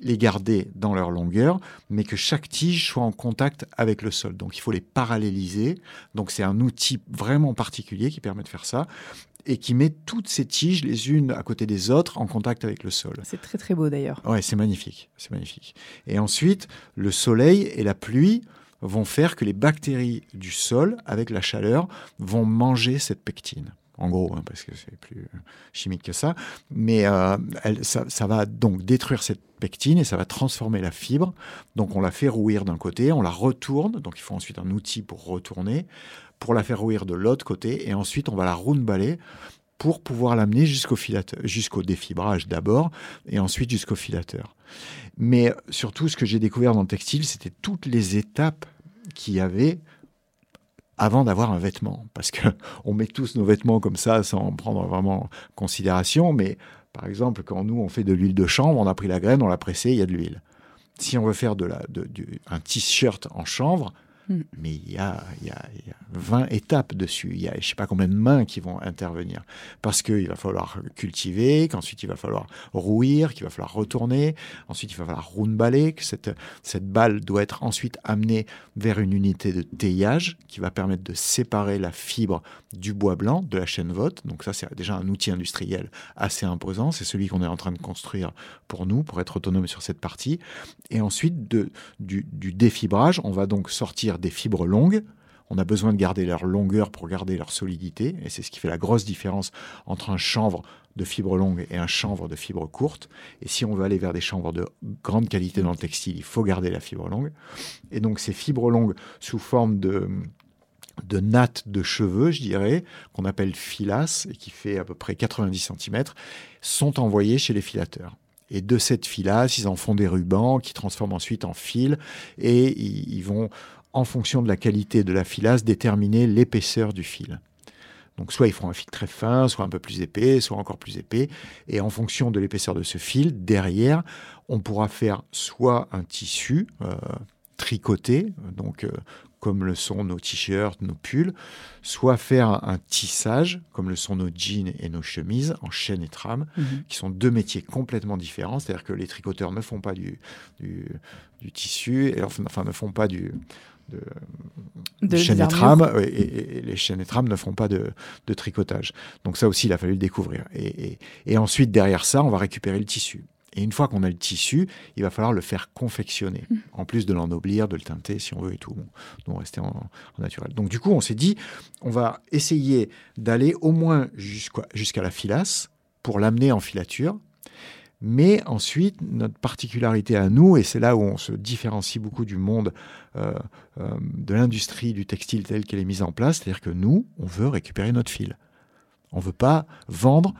les garder dans leur longueur, mais que chaque tige soit en contact avec le sol. Donc, il faut les paralléliser. Donc, c'est un outil vraiment particulier qui permet de faire ça et qui met toutes ces tiges les unes à côté des autres en contact avec le sol. C'est très très beau d'ailleurs. Ouais, c'est magnifique, c'est magnifique. Et ensuite, le soleil et la pluie vont faire que les bactéries du sol, avec la chaleur, vont manger cette pectine. En gros, hein, parce que c'est plus chimique que ça. Mais euh, ça, va donc détruire cette pectine et ça va transformer la fibre. Donc on la fait rouir d'un côté, on la retourne. Donc il faut ensuite un outil pour retourner, pour la faire rouir de l'autre côté. Et ensuite on va la roundballer pour pouvoir l'amener jusqu'au jusqu'au défibrage d'abord et ensuite jusqu'au filateur. Mais surtout, ce que j'ai découvert dans le textile, c'était toutes les étapes qu'il y avait avant d'avoir un vêtement. Parce que [laughs] on met tous nos vêtements comme ça sans prendre vraiment en considération. Mais par exemple, quand nous, on fait de l'huile de chanvre, on a pris la graine, on l'a pressée, il y a de l'huile. Si on veut faire de la, un t-shirt en chanvre, Hmm. Mais il y, a, il, y a, il y a 20 étapes dessus. Il y a je ne sais pas combien de mains qui vont intervenir. Parce qu'il va falloir cultiver, qu'ensuite il va falloir rouir, qu'il va falloir retourner, ensuite il va falloir roundballer, que cette, balle doit être ensuite amenée vers une unité de teillage qui va permettre de séparer la fibre du bois blanc, de la chaîne vote. Donc ça, c'est déjà un outil industriel assez imposant. C'est celui qu'on est en train de construire pour nous, pour être autonome sur cette partie. Et ensuite, du défibrage, on va donc sortir des fibres longues. On a besoin de garder leur longueur pour garder leur solidité, et c'est ce qui fait la grosse différence entre un chanvre de fibres longues et un chanvre de fibres courtes. Et si on veut aller vers des chanvres de grande qualité dans le textile, il faut garder la fibre longue. Et donc ces fibres longues sous forme de, de nattes de cheveux, je dirais, qu'on appelle filasse, et qui fait à peu près 90 cm, sont envoyées chez les filateurs. Et de cette filasse, ils en font des rubans qui transforment ensuite en fil et ils vont, en fonction de la qualité de la filasse, déterminer l'épaisseur du fil. Donc soit ils feront un fil très fin, soit un peu plus épais, soit encore plus épais. Et en fonction de l'épaisseur de ce fil, derrière, on pourra faire soit un tissu euh, tricoté, donc euh, comme le sont nos t-shirts, nos pulls, soit faire un tissage, comme le sont nos jeans et nos chemises, en chaîne et trame, Mhm. qui sont deux métiers complètement différents. C'est-à-dire que les tricoteurs ne font pas du, du, du tissu, et enfin, ne font pas du, de, De de chaîne et et les chaînes et trames ne font pas de, de tricotage. Donc ça aussi, il a fallu le découvrir. Et, ensuite, derrière ça, on va récupérer le tissu. Et une fois qu'on a le tissu, il va falloir le faire confectionner, Mmh. en plus de l'ennoblir, de le teinter si on veut et tout. Bon, on restait en, en naturel. Donc du coup, on s'est dit, on va essayer d'aller au moins jusqu'à jusqu'à la filasse pour l'amener en filature. Mais ensuite, notre particularité à nous, et c'est là où on se différencie beaucoup du monde euh, euh, de l'industrie du textile telle qu'elle est mise en place, c'est-à-dire que nous, on veut récupérer notre fil. On ne veut pas vendre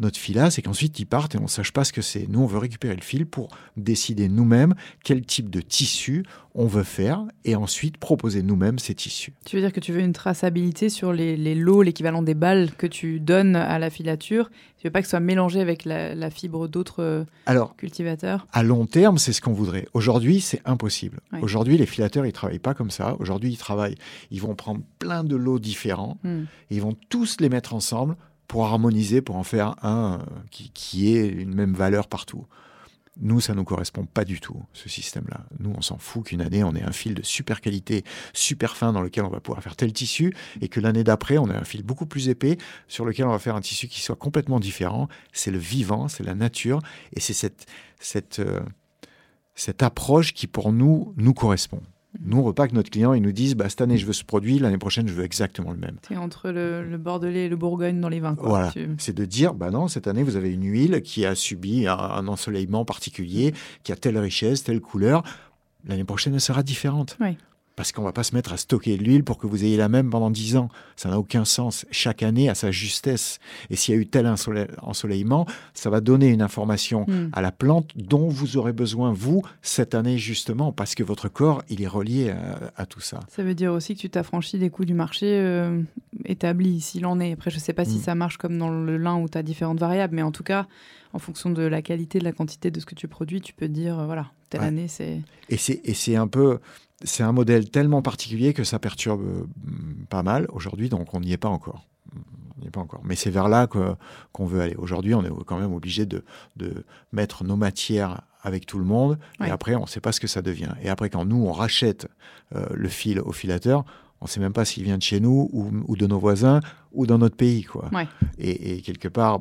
notre filasse et qu'ensuite ils partent et on ne sache pas ce que c'est. Nous, on veut récupérer le fil pour décider nous-mêmes quel type de tissu on veut faire et ensuite proposer nous-mêmes ces tissus. Tu veux dire que tu veux une traçabilité sur les, les lots, l'équivalent des balles que tu donnes à la filature? Tu veux pas que ce soit mélangé avec la, la fibre d'autres euh, cultivateurs? À long terme, c'est ce qu'on voudrait. Aujourd'hui, c'est impossible. Ouais. Aujourd'hui, les filateurs, ils travaillent pas comme ça. Aujourd'hui, ils travaillent, ils vont prendre plein de lots différents Hmm. et ils vont tous les mettre ensemble pour harmoniser, pour en faire un euh, qui, qui ait une même valeur partout. Nous, ça nous correspond pas du tout, ce système-là. Nous, on s'en fout qu'une année, on ait un fil de super qualité, super fin, dans lequel on va pouvoir faire tel tissu, et que l'année d'après, on ait un fil beaucoup plus épais, sur lequel on va faire un tissu qui soit complètement différent. C'est le vivant, c'est la nature, et c'est cette, cette, euh, cette approche qui, pour nous, nous correspond. Nous, on que notre client il nous dise bah, cette année, je veux ce produit, l'année prochaine, je veux exactement le même. C'est entre le, le Bordelais et le Bourgogne dans les vins. Quoi. Voilà, Tu- c'est de dire, bah non, cette année, vous avez une huile qui a subi un, un ensoleillement particulier, qui a telle richesse, telle couleur. L'année prochaine, elle sera différente. Oui. Parce qu'on va pas se mettre à stocker de l'huile pour que vous ayez la même pendant 10 ans. Ça n'a aucun sens. Chaque année a sa justesse. Et s'il y a eu tel ensole- ensoleillement, ça va donner une information Hmm. à la plante dont vous aurez besoin, vous, cette année, justement, parce que votre corps, il est relié à, à tout ça. Ça veut dire aussi que tu t'affranchis des coûts du marché euh, établis, s'il en est. Après, je sais pas si Mm. ça marche comme dans le lin où tu as différentes variables, mais en tout cas, en fonction de la qualité, de la quantité de ce que tu produis, tu peux dire, euh, voilà, telle Ouais. année, c'est... Et c'est, et c'est un peu, c'est un modèle tellement particulier que ça perturbe euh, pas mal aujourd'hui, donc on n'y est pas encore. On n'y est pas encore. Mais c'est vers là qu'on veut aller. Aujourd'hui, on est quand même obligé de, de mettre nos matières avec tout le monde, Ouais. et après, on ne sait pas ce que ça devient. Et après, quand nous, on rachète euh, le fil au filateur, on ne sait même pas s'il vient de chez nous ou, ou de nos voisins ou dans notre pays. Quoi. Ouais. Et, et quelque part,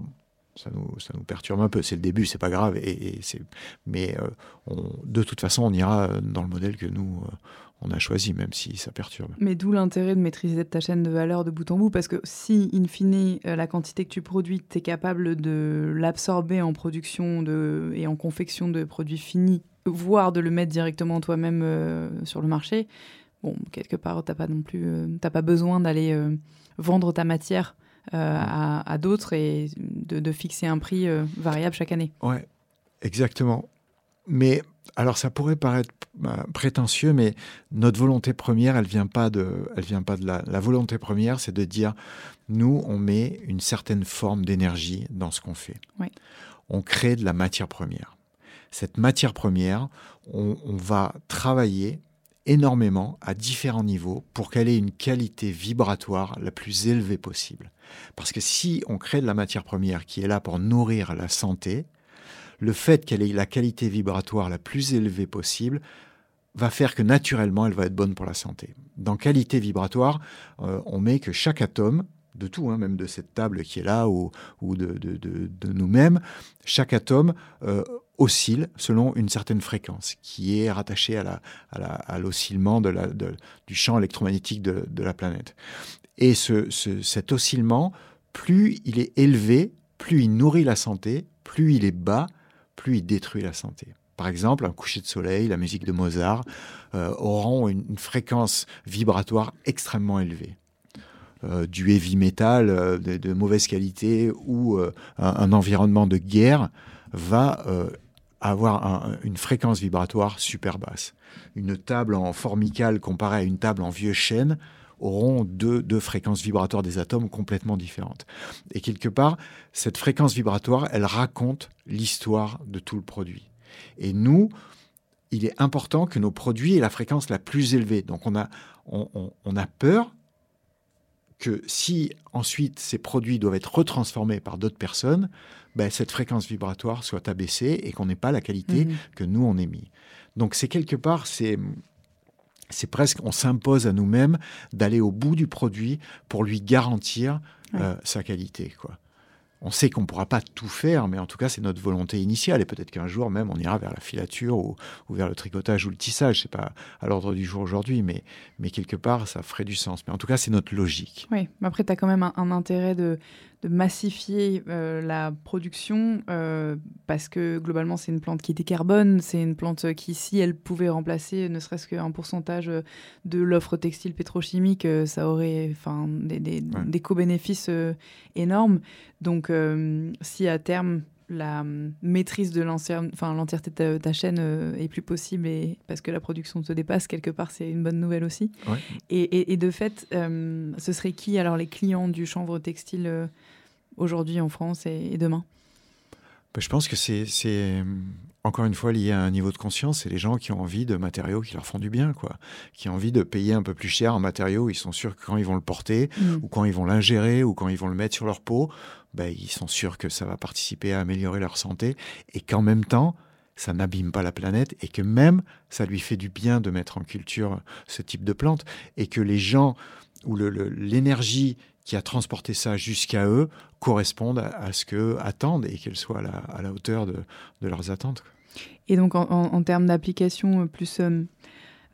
ça nous, ça nous perturbe un peu. C'est le début, c'est pas grave. Et, et c'est, mais euh, on- de toute façon, on ira dans le modèle que nous, euh, on a choisi, même si ça perturbe. Mais d'où l'intérêt de maîtriser ta chaîne de valeur de bout en bout, parce que si, in fine, euh, la quantité que tu produis, tu es capable de l'absorber en production de, et en confection de produits finis, voire de le mettre directement toi-même euh, sur le marché, bon, quelque part, tu pas non plus, t'as pas besoin d'aller vendre ta matière euh, à, à d'autres et de, de fixer un prix euh, variable chaque année. Ouais, exactement. Mais alors, ça pourrait paraître euh, prétentieux, mais notre volonté première, elle vient pas de, elle vient pas de là. La volonté première, c'est de dire, nous, on met une certaine forme d'énergie dans ce qu'on fait. Oui. On crée de la matière première. Cette matière première, on, on va travailler énormément à différents niveaux pour qu'elle ait une qualité vibratoire la plus élevée possible. Parce que si on crée de la matière première qui est là pour nourrir la santé, le fait qu'elle ait la qualité vibratoire la plus élevée possible va faire que naturellement elle va être bonne pour la santé. Dans qualité vibratoire, euh, on met que chaque atome de tout, hein, même de cette table qui est là ou, de, nous-mêmes, chaque atome euh, oscille selon une certaine fréquence qui est rattachée à l'oscillement du champ électromagnétique de, la planète. Et cet oscillement, plus il est élevé, plus il nourrit la santé, plus il est bas, plus il détruit la santé. Par exemple, un coucher de soleil, la musique de Mozart, euh, auront une, fréquence vibratoire extrêmement élevée. Euh, du heavy metal euh, de, mauvaise qualité ou un, environnement de guerre va avoir une fréquence vibratoire super basse. Une table en formical comparée à une table en vieux chêne auront deux, deux, fréquences vibratoires des atomes complètement différentes. Et quelque part, cette fréquence vibratoire, elle raconte l'histoire de tout le produit. Et nous, il est important que nos produits aient la fréquence la plus élevée. Donc on a, on, a peur que si ensuite ces produits doivent être retransformés par d'autres personnes, ben, cette fréquence vibratoire soit abaissée et qu'on n'ait pas la qualité mhm. que nous on mis. Donc c'est quelque part, c'est c'est presque, on s'impose à nous-mêmes d'aller au bout du produit pour lui garantir euh, sa qualité. Quoi on sait qu'on ne pourra pas tout faire, mais en tout cas, c'est notre volonté initiale. Et peut-être qu'un jour même, on ira vers la filature ou, vers le tricotage ou le tissage. C'est pas à l'ordre du jour aujourd'hui, mais, mais quelque part, ça ferait du sens. Mais en tout cas, c'est notre logique. Oui, mais après, tu as quand même un, intérêt de, massifier euh, la production euh, parce que globalement, c'est une plante qui était carbone. C'est une plante qui, si elle pouvait remplacer ne serait-ce qu'un pourcentage de l'offre textile pétrochimique, euh, ça aurait des, des, des co-bénéfices énormes. Donc, euh, si à terme la maîtrise de l'entièreté de ta, chaîne euh, est plus possible et parce que la production te dépasse quelque part c'est une bonne nouvelle aussi et, de fait euh, ce serait qui alors les clients du chanvre textile aujourd'hui en France et demain bah, je pense que c'est euh, encore une fois lié à un niveau de conscience. C'est les gens qui ont envie de matériaux qui leur font du bien, quoi. Qui ont envie de payer un peu plus cher un matériau. Ils sont sûrs que quand ils vont le porter, mm. ou quand ils vont l'ingérer, ou quand ils vont le mettre sur leur peau, bah, ils sont sûrs que ça va participer à améliorer leur santé. Et qu'en même temps, ça n'abîme pas la planète et que même ça lui fait du bien de mettre en culture ce type de plante et que les gens ou l'énergie qui a transporté ça jusqu'à eux correspondent à, ce qu'eux attendent et qu'elles soient à la, hauteur de, leurs attentes. Et donc en, termes d'application plus, euh,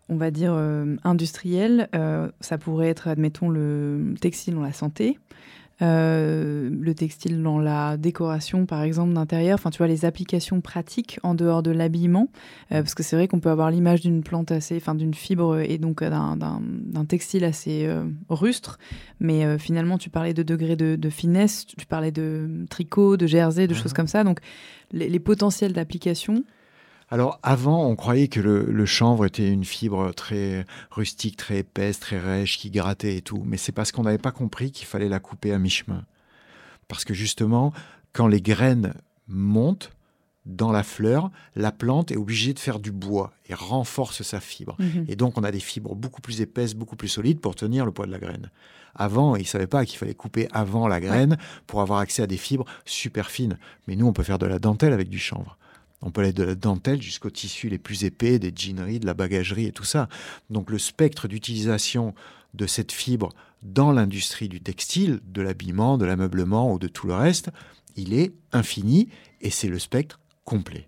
on va dire, euh, industrielle, euh, ça pourrait être, admettons, le textile dans la santé, euh, le textile dans la décoration, par exemple, d'intérieur. Enfin, tu vois, les applications pratiques en dehors de l'habillement. Euh, parce que c'est vrai qu'on peut avoir l'image d'une plante assez, enfin, d'une fibre et donc euh, d'un textile assez rustre. Mais finalement, tu parlais de degré de, finesse, tu parlais de tricot, de jersey, de choses comme ça. Donc, les potentiels d'application alors avant, on croyait que le, chanvre était une fibre très rustique, très épaisse, très rêche, qui grattait et tout. Mais c'est parce qu'on n'avait pas compris qu'il fallait la couper à mi-chemin. Parce que justement, quand les graines montent dans la fleur, la plante est obligée de faire du bois et renforce sa fibre. Mhm. Et donc on a des fibres beaucoup plus épaisses, beaucoup plus solides pour tenir le poids de la graine. Avant, ils ne savaient pas qu'il fallait couper avant la graine pour avoir accès à des fibres super fines. Mais nous, on peut faire de la dentelle avec du chanvre. On peut aller de la dentelle jusqu'aux tissus les plus épais, des jeaneries, de la bagagerie et tout ça. Donc le spectre d'utilisation de cette fibre dans l'industrie du textile, de l'habillement, de l'ameublement ou de tout le reste, il est infini et c'est le spectre complet.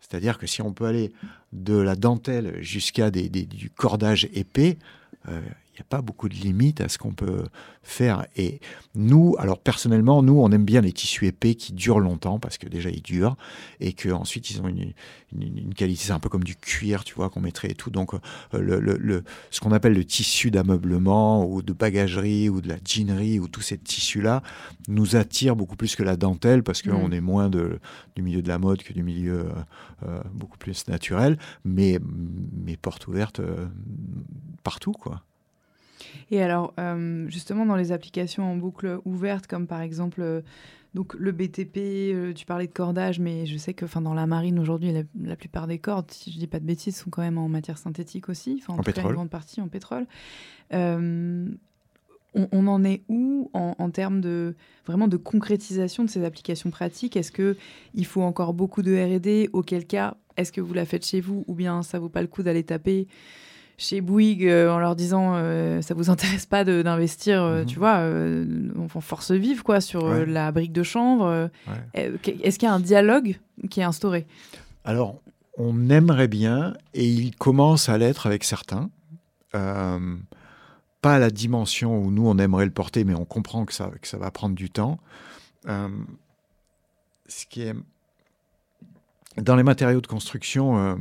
C'est-à-dire que si on peut aller de la dentelle jusqu'à du cordage épais, euh, n'y a pas beaucoup de limites à ce qu'on peut faire. Et nous, alors personnellement, nous, on aime bien les tissus épais qui durent longtemps parce que déjà ils durent et qu'ensuite ils ont une, une, qualité, c'est un peu comme du cuir, tu vois, qu'on mettrait et tout. Donc euh, le, le, ce qu'on appelle le tissu d'ameublement ou de bagagerie ou de la jeanerie ou tous ces tissus-là nous attire beaucoup plus que la dentelle parce qu'on mmh. est moins de, du milieu de la mode que du milieu euh, euh, beaucoup plus naturel, mais, mais porte ouverte partout, quoi. Et alors, euh, justement, dans les applications en boucle ouverte, comme par exemple euh, donc le BTP, euh, tu parlais de cordage, mais je sais que dans la marine aujourd'hui, la, plupart des cordes, si je dis pas de bêtises, sont quand même en matière synthétique aussi, en, en pétrole. grande partie en pétrole. On, en est où en, termes de vraiment de concrétisation de ces applications pratiques? Est-ce que il faut encore beaucoup de R&D Auquel cas, est-ce que vous la faites chez vous ou bien ça vaut pas le coup d'aller taper chez Bouygues euh, en leur disant euh, ça vous intéresse pas d'investir, euh, mhm. tu vois, en force vive quoi sur la brique de chanvre. Est-ce qu'il y a un dialogue qui est instauré? Alors, on aimerait bien et il commence à l'être avec certains. pas à la dimension où nous on aimerait le porter, mais on comprend que ça, que ça va prendre du temps. ce qui est dans les matériaux de construction,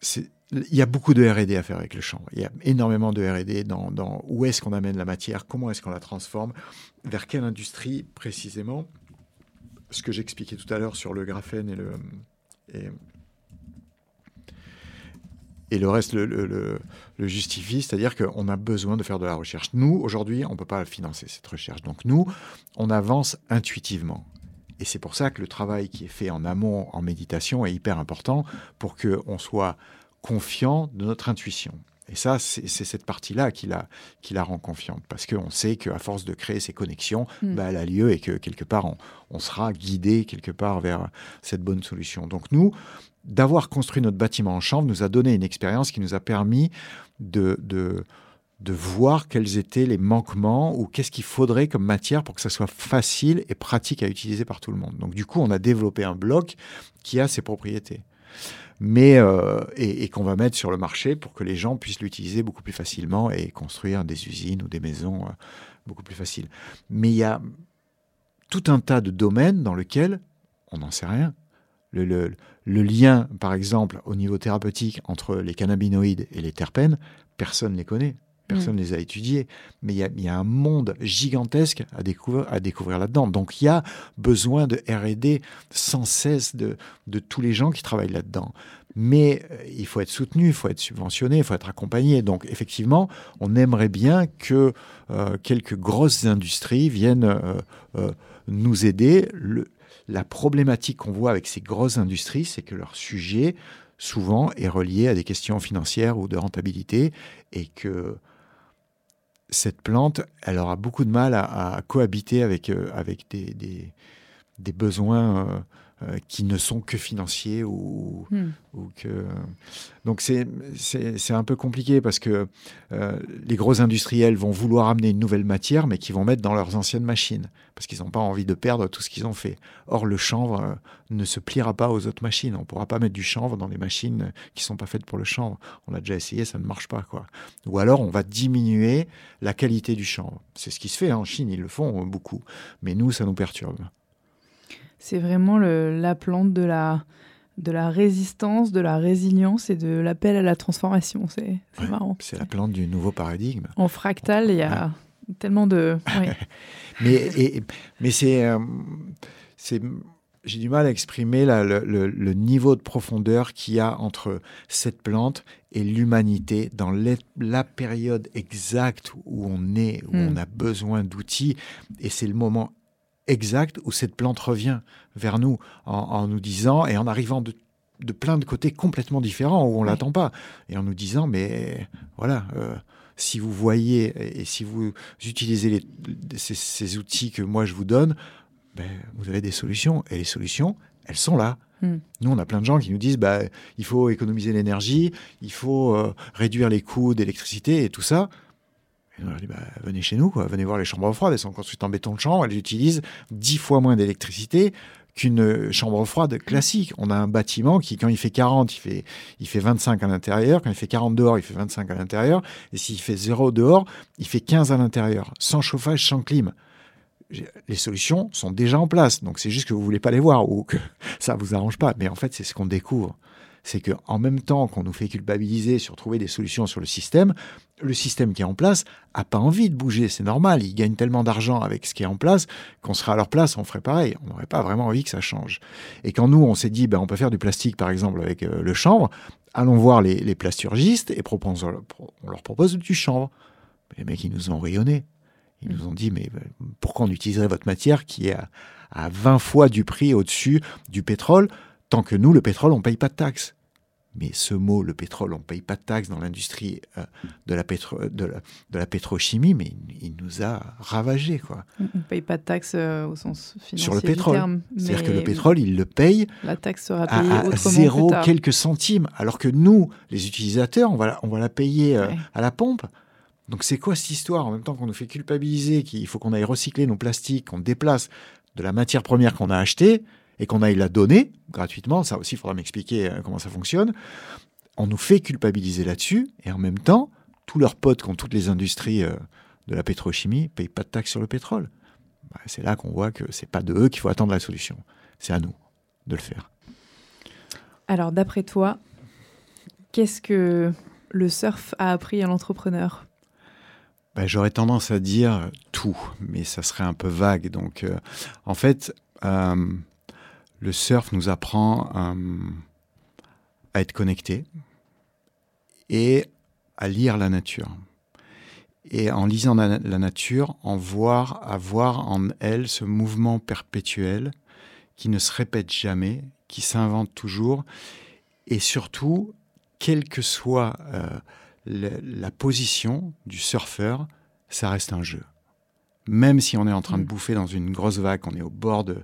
c'est il y a beaucoup de R&D à faire avec le champ. Il y a énormément de R&D dans, où est-ce qu'on amène la matière, comment est-ce qu'on la transforme, vers quelle industrie précisément. Ce que j'expliquais tout à l'heure sur le graphène et le et, le reste le, le, justifie, c'est-à-dire qu'on a besoin de faire de la recherche. Nous, aujourd'hui, on ne peut pas financer cette recherche. Donc nous, on avance intuitivement. Et c'est pour ça que le travail qui est fait en amont, en méditation, est hyper important pour qu'on soit confiant de notre intuition. Et ça, c'est cette partie-là qui la, qui la rend confiante, parce qu'on sait qu'à force de créer ces connexions, hmm. bah, elle a lieu et que quelque part, on, sera guidé quelque part vers cette bonne solution. Donc nous, d'avoir construit notre bâtiment en chambre nous a donné une expérience qui nous a permis de, de, de voir quels étaient les manquements ou qu'est-ce qu'il faudrait comme matière pour que ça soit facile et pratique à utiliser par tout le monde. Donc du coup, on a développé un bloc qui a ses propriétés mais euh, et, qu'on va mettre sur le marché pour que les gens puissent l'utiliser beaucoup plus facilement et construire des usines ou des maisons euh, beaucoup plus faciles. Mais il y a tout un tas de domaines dans lesquels on n'en sait rien. Le, le, lien, par exemple, au niveau thérapeutique entre les cannabinoïdes et les terpènes, personne ne les connaît. Personne ne mm. les a étudiés, mais il y, a, un monde gigantesque à découvrir, à découvrir là-dedans. Donc il y a besoin de R&D sans cesse de, de tous les gens qui travaillent là-dedans. Mais euh, il faut être soutenu, il faut être subventionné, il faut être accompagné. Donc effectivement, on aimerait bien que euh, quelques grosses industries viennent euh, nous aider. Le, la problématique qu'on voit avec ces grosses industries, c'est que leur sujet souvent est relié à des questions financières ou de rentabilité et que cette plante, elle aura beaucoup de mal à, cohabiter avec, euh, avec des, des, besoins euh, euh, qui ne sont que financiers ou, hmm. ou que donc c'est un peu compliqué parce que euh, les gros industriels vont vouloir amener une nouvelle matière mais qui vont mettre dans leurs anciennes machines parce qu'ils n'ont pas envie de perdre tout ce qu'ils ont fait. Or le chanvre euh, ne se pliera pas aux autres machines. On pourra pas mettre du chanvre dans les machines qui sont pas faites pour le chanvre. On a déjà essayé, ça ne marche pas quoi. Ou alors on va diminuer la qualité du chanvre. C'est ce qui se fait hein. en Chine, ils le font beaucoup. Mais nous ça nous perturbe. C'est vraiment la plante de la, de la résistance, de la résilience et de l'appel à la transformation. C'est marrant. C'est la plante du nouveau paradigme. En fractal, il y a tellement de. [laughs] mais mais c'est. Euh, c'est j'ai du mal à exprimer le, niveau de profondeur qu'il y a entre cette plante et l'humanité dans la période exacte où on est, où hmm. on a besoin d'outils. Et c'est le moment exact où cette plante revient vers nous en, nous disant et en arrivant de, plein de côtés complètement différents où on l'attend pas et en nous disant mais voilà euh, si vous voyez et si vous utilisez les, ces, outils que moi je vous donne ben, vous avez des solutions et les solutions elles sont là hmm. nous, on a plein de gens qui nous disent bah, il faut économiser l'énergie, il faut euh, réduire les coûts d'électricité et tout ça. Et on leur dit, bah, venez chez nous, venez voir les chambres froides, elles sont construites en béton de chambre, elles utilisent dix fois moins d'électricité qu'une chambre froide classique. On a un bâtiment qui, quand il fait 40, il fait, il fait 25 à l'intérieur. Quand il fait 40 dehors, il fait 25 à l'intérieur. Et s'il fait 0 dehors, il fait 15 à l'intérieur, sans chauffage, sans clim. Les solutions sont déjà en place. Donc c'est juste que vous voulez pas les voir ou que [laughs] ça vous arrange pas. Mais en fait, c'est ce qu'on découvre. C'est que en même temps qu'on nous fait culpabiliser sur trouver des solutions sur le système, le système qui est en place a pas envie de bouger. C'est normal. Ils gagnent tellement d'argent avec ce qui est en place qu'on sera à leur place, on ferait pareil. On n'aurait pas vraiment envie que ça change. Et quand nous, on s'est dit, ben, on peut faire du plastique, par exemple, avec euh, le chanvre, allons voir les, plasturgistes et on leur propose du chanvre. Les mecs, ils nous ont rayonnés. Ils nous ont dit, mais euh, pourquoi on utiliserait votre matière qui est à, à 20 fois du prix au-dessus du pétrole tant que nous, le pétrole, on ne paye pas de taxes. Mais ce mot, le pétrole, on ne paye pas de taxes dans l'industrie euh, de, la de, la, pétrochimie, mais il, nous a ravagés. Quoi. On ne paye pas de taxes euh, au sens financier Sur le pétrole. C'est-à-dire que le pétrole, il le paye la taxe sera payée à, zéro quelques centimes, alors que nous, les utilisateurs, on va, on va la payer euh, à la pompe. Donc c'est quoi cette histoire En même temps qu'on nous fait culpabiliser, qu'il faut qu'on aille recycler nos plastiques, qu'on déplace de la matière première qu'on a achetée, et qu'on aille la donner gratuitement, ça aussi, il faudra m'expliquer euh, comment ça fonctionne, on nous fait culpabiliser là-dessus, et en même temps, tous leurs potes qui ont toutes les industries euh, de la pétrochimie ne payent pas de taxes sur le pétrole. Bah, c'est là qu'on voit que c'est pas de eux qu'il faut attendre la solution, c'est à nous de le faire. Alors, d'après toi, qu'est-ce que le surf a appris à l'entrepreneur? Bah, J'aurais tendance à dire tout, mais ça serait un peu vague. Donc, euh, en fait, le surf nous apprend euh, à être connecté et à lire la nature. Et en lisant la, nature, en voir, à voir en elle ce mouvement perpétuel qui ne se répète jamais, qui s'invente toujours, et surtout, quelle que soit euh, la position du surfeur, ça reste un jeu même si on est en train de mm. bouffer dans une grosse vague, on est au bord de,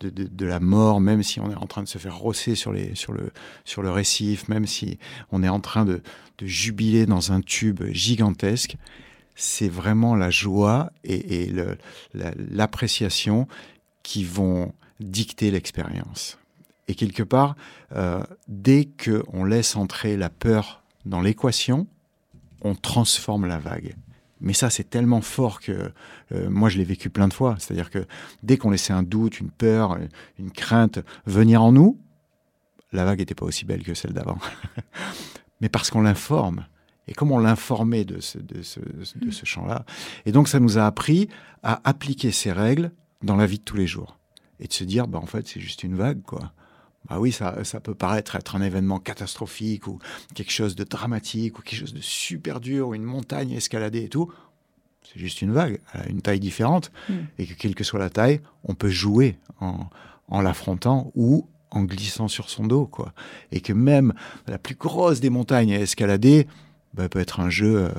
de, la mort, même si on est en train de se faire rosser sur, les, sur, le, sur le récif, même si on est en train de, jubiler dans un tube gigantesque, c'est vraiment la joie et, l'appréciation qui vont dicter l'expérience. Et quelque part, euh, dès qu'on laisse entrer la peur dans l'équation, on transforme la vague. Mais ça, c'est tellement fort que euh, moi, je l'ai vécu plein de fois. C'est-à-dire que dès qu'on laissait un doute, une peur, une crainte venir en nous, la vague n'était pas aussi belle que celle d'avant. [laughs] Mais parce qu'on l'informe. Et comme on l'informait de ce, de ce, de ce champ-là. Et donc, ça nous a appris à appliquer ces règles dans la vie de tous les jours. Et de se dire, bah, en fait, c'est juste une vague, quoi. Bah oui, ça, ça, peut paraître être un événement catastrophique ou quelque chose de dramatique ou quelque chose de super dur ou une montagne escaladée et tout. C'est juste une vague, elle a une taille différente hmm. et que quelle que soit la taille, on peut jouer en, en l'affrontant ou en glissant sur son dos, quoi. Et que même la plus grosse des montagnes à escalader bah, peut être un jeu euh,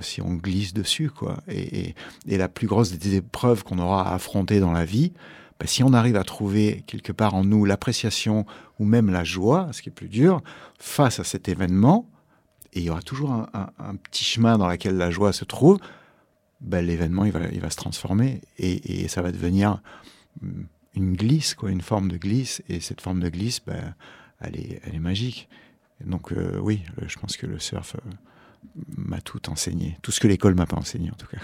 si on glisse dessus, quoi. Et, et, et, la plus grosse des épreuves qu'on aura à affronter dans la vie, ben, si on arrive à trouver quelque part en nous l'appréciation ou même la joie, ce qui est plus dur, face à cet événement, et il y aura toujours un, petit chemin dans lequel la joie se trouve, ben, l'événement il va, se transformer et, ça va devenir mm, une glisse, une forme de glisse. Et cette forme de glisse, ben, elle, est, magique. donc euh, oui, je pense que le surf euh, m'a tout enseigné, tout ce que l'école m'a pas enseigné en tout cas.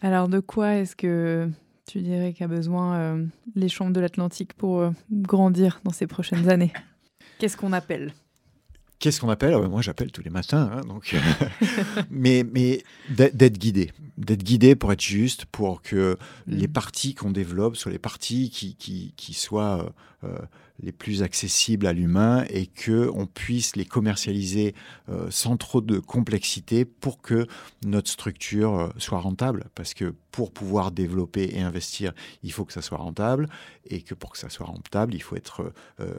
Alors de quoi est-ce que tu dirais qu'a besoin euh, les chambres de l'Atlantique pour euh, grandir dans ces prochaines années? Qu'est-ce qu'on appelle? Qu'est-ce qu'on appelle? Ah Moi, j'appelle tous les matins. Hein, donc, [laughs] mais mais d'être guidé, d'être guidé pour être juste, pour que les mm. parties qu'on développe soient les parties qui, qui, qui soient euh, les plus accessibles à l'humain et que on puisse les commercialiser euh, sans trop de complexité pour que notre structure euh, soit rentable. Parce que pour pouvoir développer et investir, il faut que ça soit rentable et que pour que ça soit rentable, il faut être euh,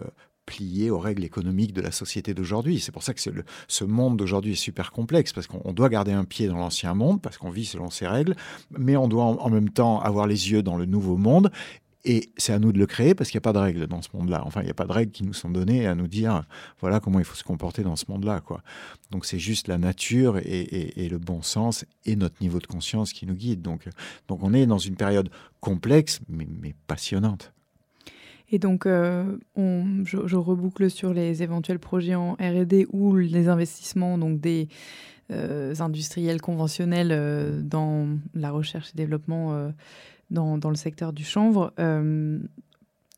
plié aux règles économiques de la société d'aujourd'hui. C'est pour ça que ce monde d'aujourd'hui est super complexe, parce qu'on doit garder un pied dans l'ancien monde, parce qu'on vit selon ses règles, mais on doit en, même temps avoir les yeux dans le nouveau monde, et c'est à nous de le créer parce qu'il n'y a pas de règles dans ce monde-là. Enfin, il n'y a pas de règles qui nous sont données à nous dire voilà comment il faut se comporter dans ce monde-là. Quoi. Donc c'est juste la nature et, le bon sens et notre niveau de conscience qui nous guide. Donc, donc on est dans une période complexe mais, passionnante. Et donc, euh, je, reboucle sur les éventuels projets en R&D ou les investissements donc des euh, industriels conventionnels euh, dans la recherche et développement dans, dans, le secteur du chanvre. Euh,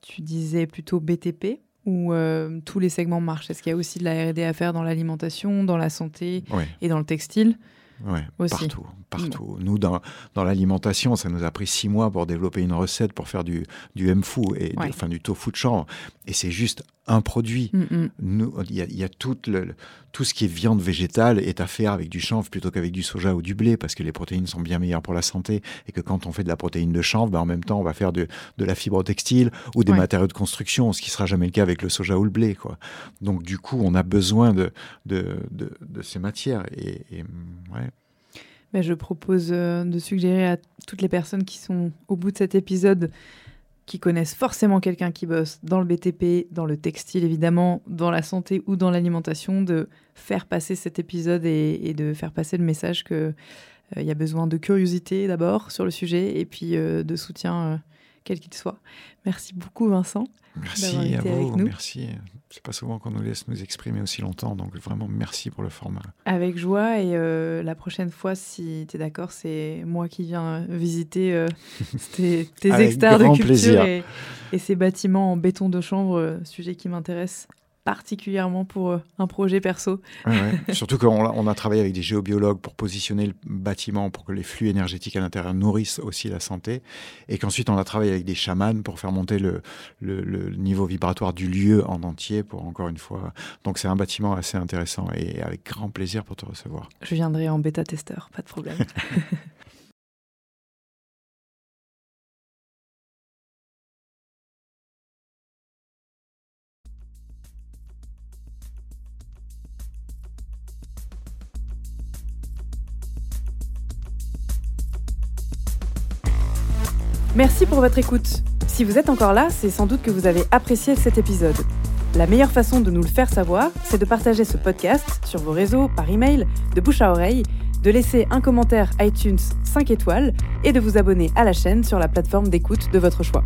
tu disais plutôt BTP ou euh, tous les segments marchent Est-ce qu'il y a aussi de la R&D à faire dans l'alimentation, dans la santé et dans le textile Aussi. partout, partout. Nous, dans, dans l'alimentation, ça nous a pris six mois pour développer une recette pour faire du, du mfu, et, Ouais. enfin du tofu de chanvre. Et c'est juste un produit. Mm, mm. Nous, il y a, il y a tout, le, tout ce qui est viande végétale est à faire avec du chanvre plutôt qu'avec du soja ou du blé, parce que les protéines sont bien meilleures pour la santé, et que quand on fait de la protéine de chanvre, ben, en même temps, on va faire de, de la fibre textile ou des Ouais. matériaux de construction, ce qui sera jamais le cas avec le soja ou le blé. Quoi. Donc du coup, on a besoin de, de, de, de ces matières. Et, et, ouais. Ben, je propose euh, de suggérer à toutes les personnes qui sont au bout de cet épisode, qui connaissent forcément quelqu'un qui bosse dans le BTP, dans le textile évidemment, dans la santé ou dans l'alimentation, de faire passer cet épisode et, de faire passer le message que euh, il y a besoin de curiosité d'abord sur le sujet et puis euh, de soutien euh, quel qu'il soit. Merci beaucoup Vincent. Merci à vous, merci. C'est pas souvent qu'on nous laisse nous exprimer aussi longtemps, donc vraiment merci pour le format. Avec joie et euh, la prochaine fois, si tu es d'accord, c'est moi qui viens visiter euh, [laughs] tes, tes hectares de culture et, et ces bâtiments en béton de chanvre, euh, sujet qui m'intéresse particulièrement pour euh, un projet perso. Ouais, ouais. [laughs] Surtout qu'on a, on a travaillé avec des géobiologues pour positionner le bâtiment pour que les flux énergétiques à l'intérieur nourrissent aussi la santé. Et qu'ensuite, on a travaillé avec des chamans pour faire monter le, le- le niveau vibratoire du lieu en entier, pour encore une fois. Donc, c'est un bâtiment assez intéressant et avec grand plaisir pour te recevoir. Je viendrai en bêta-testeur, pas de problème. [laughs] Merci pour votre écoute. Si vous êtes encore là, c'est sans doute que vous avez apprécié cet épisode. La meilleure façon de nous le faire savoir, c'est de partager ce podcast sur vos réseaux, par email, de bouche à oreille, de laisser un commentaire iTunes 5 étoiles et de vous abonner à la chaîne sur la plateforme d'écoute de votre choix.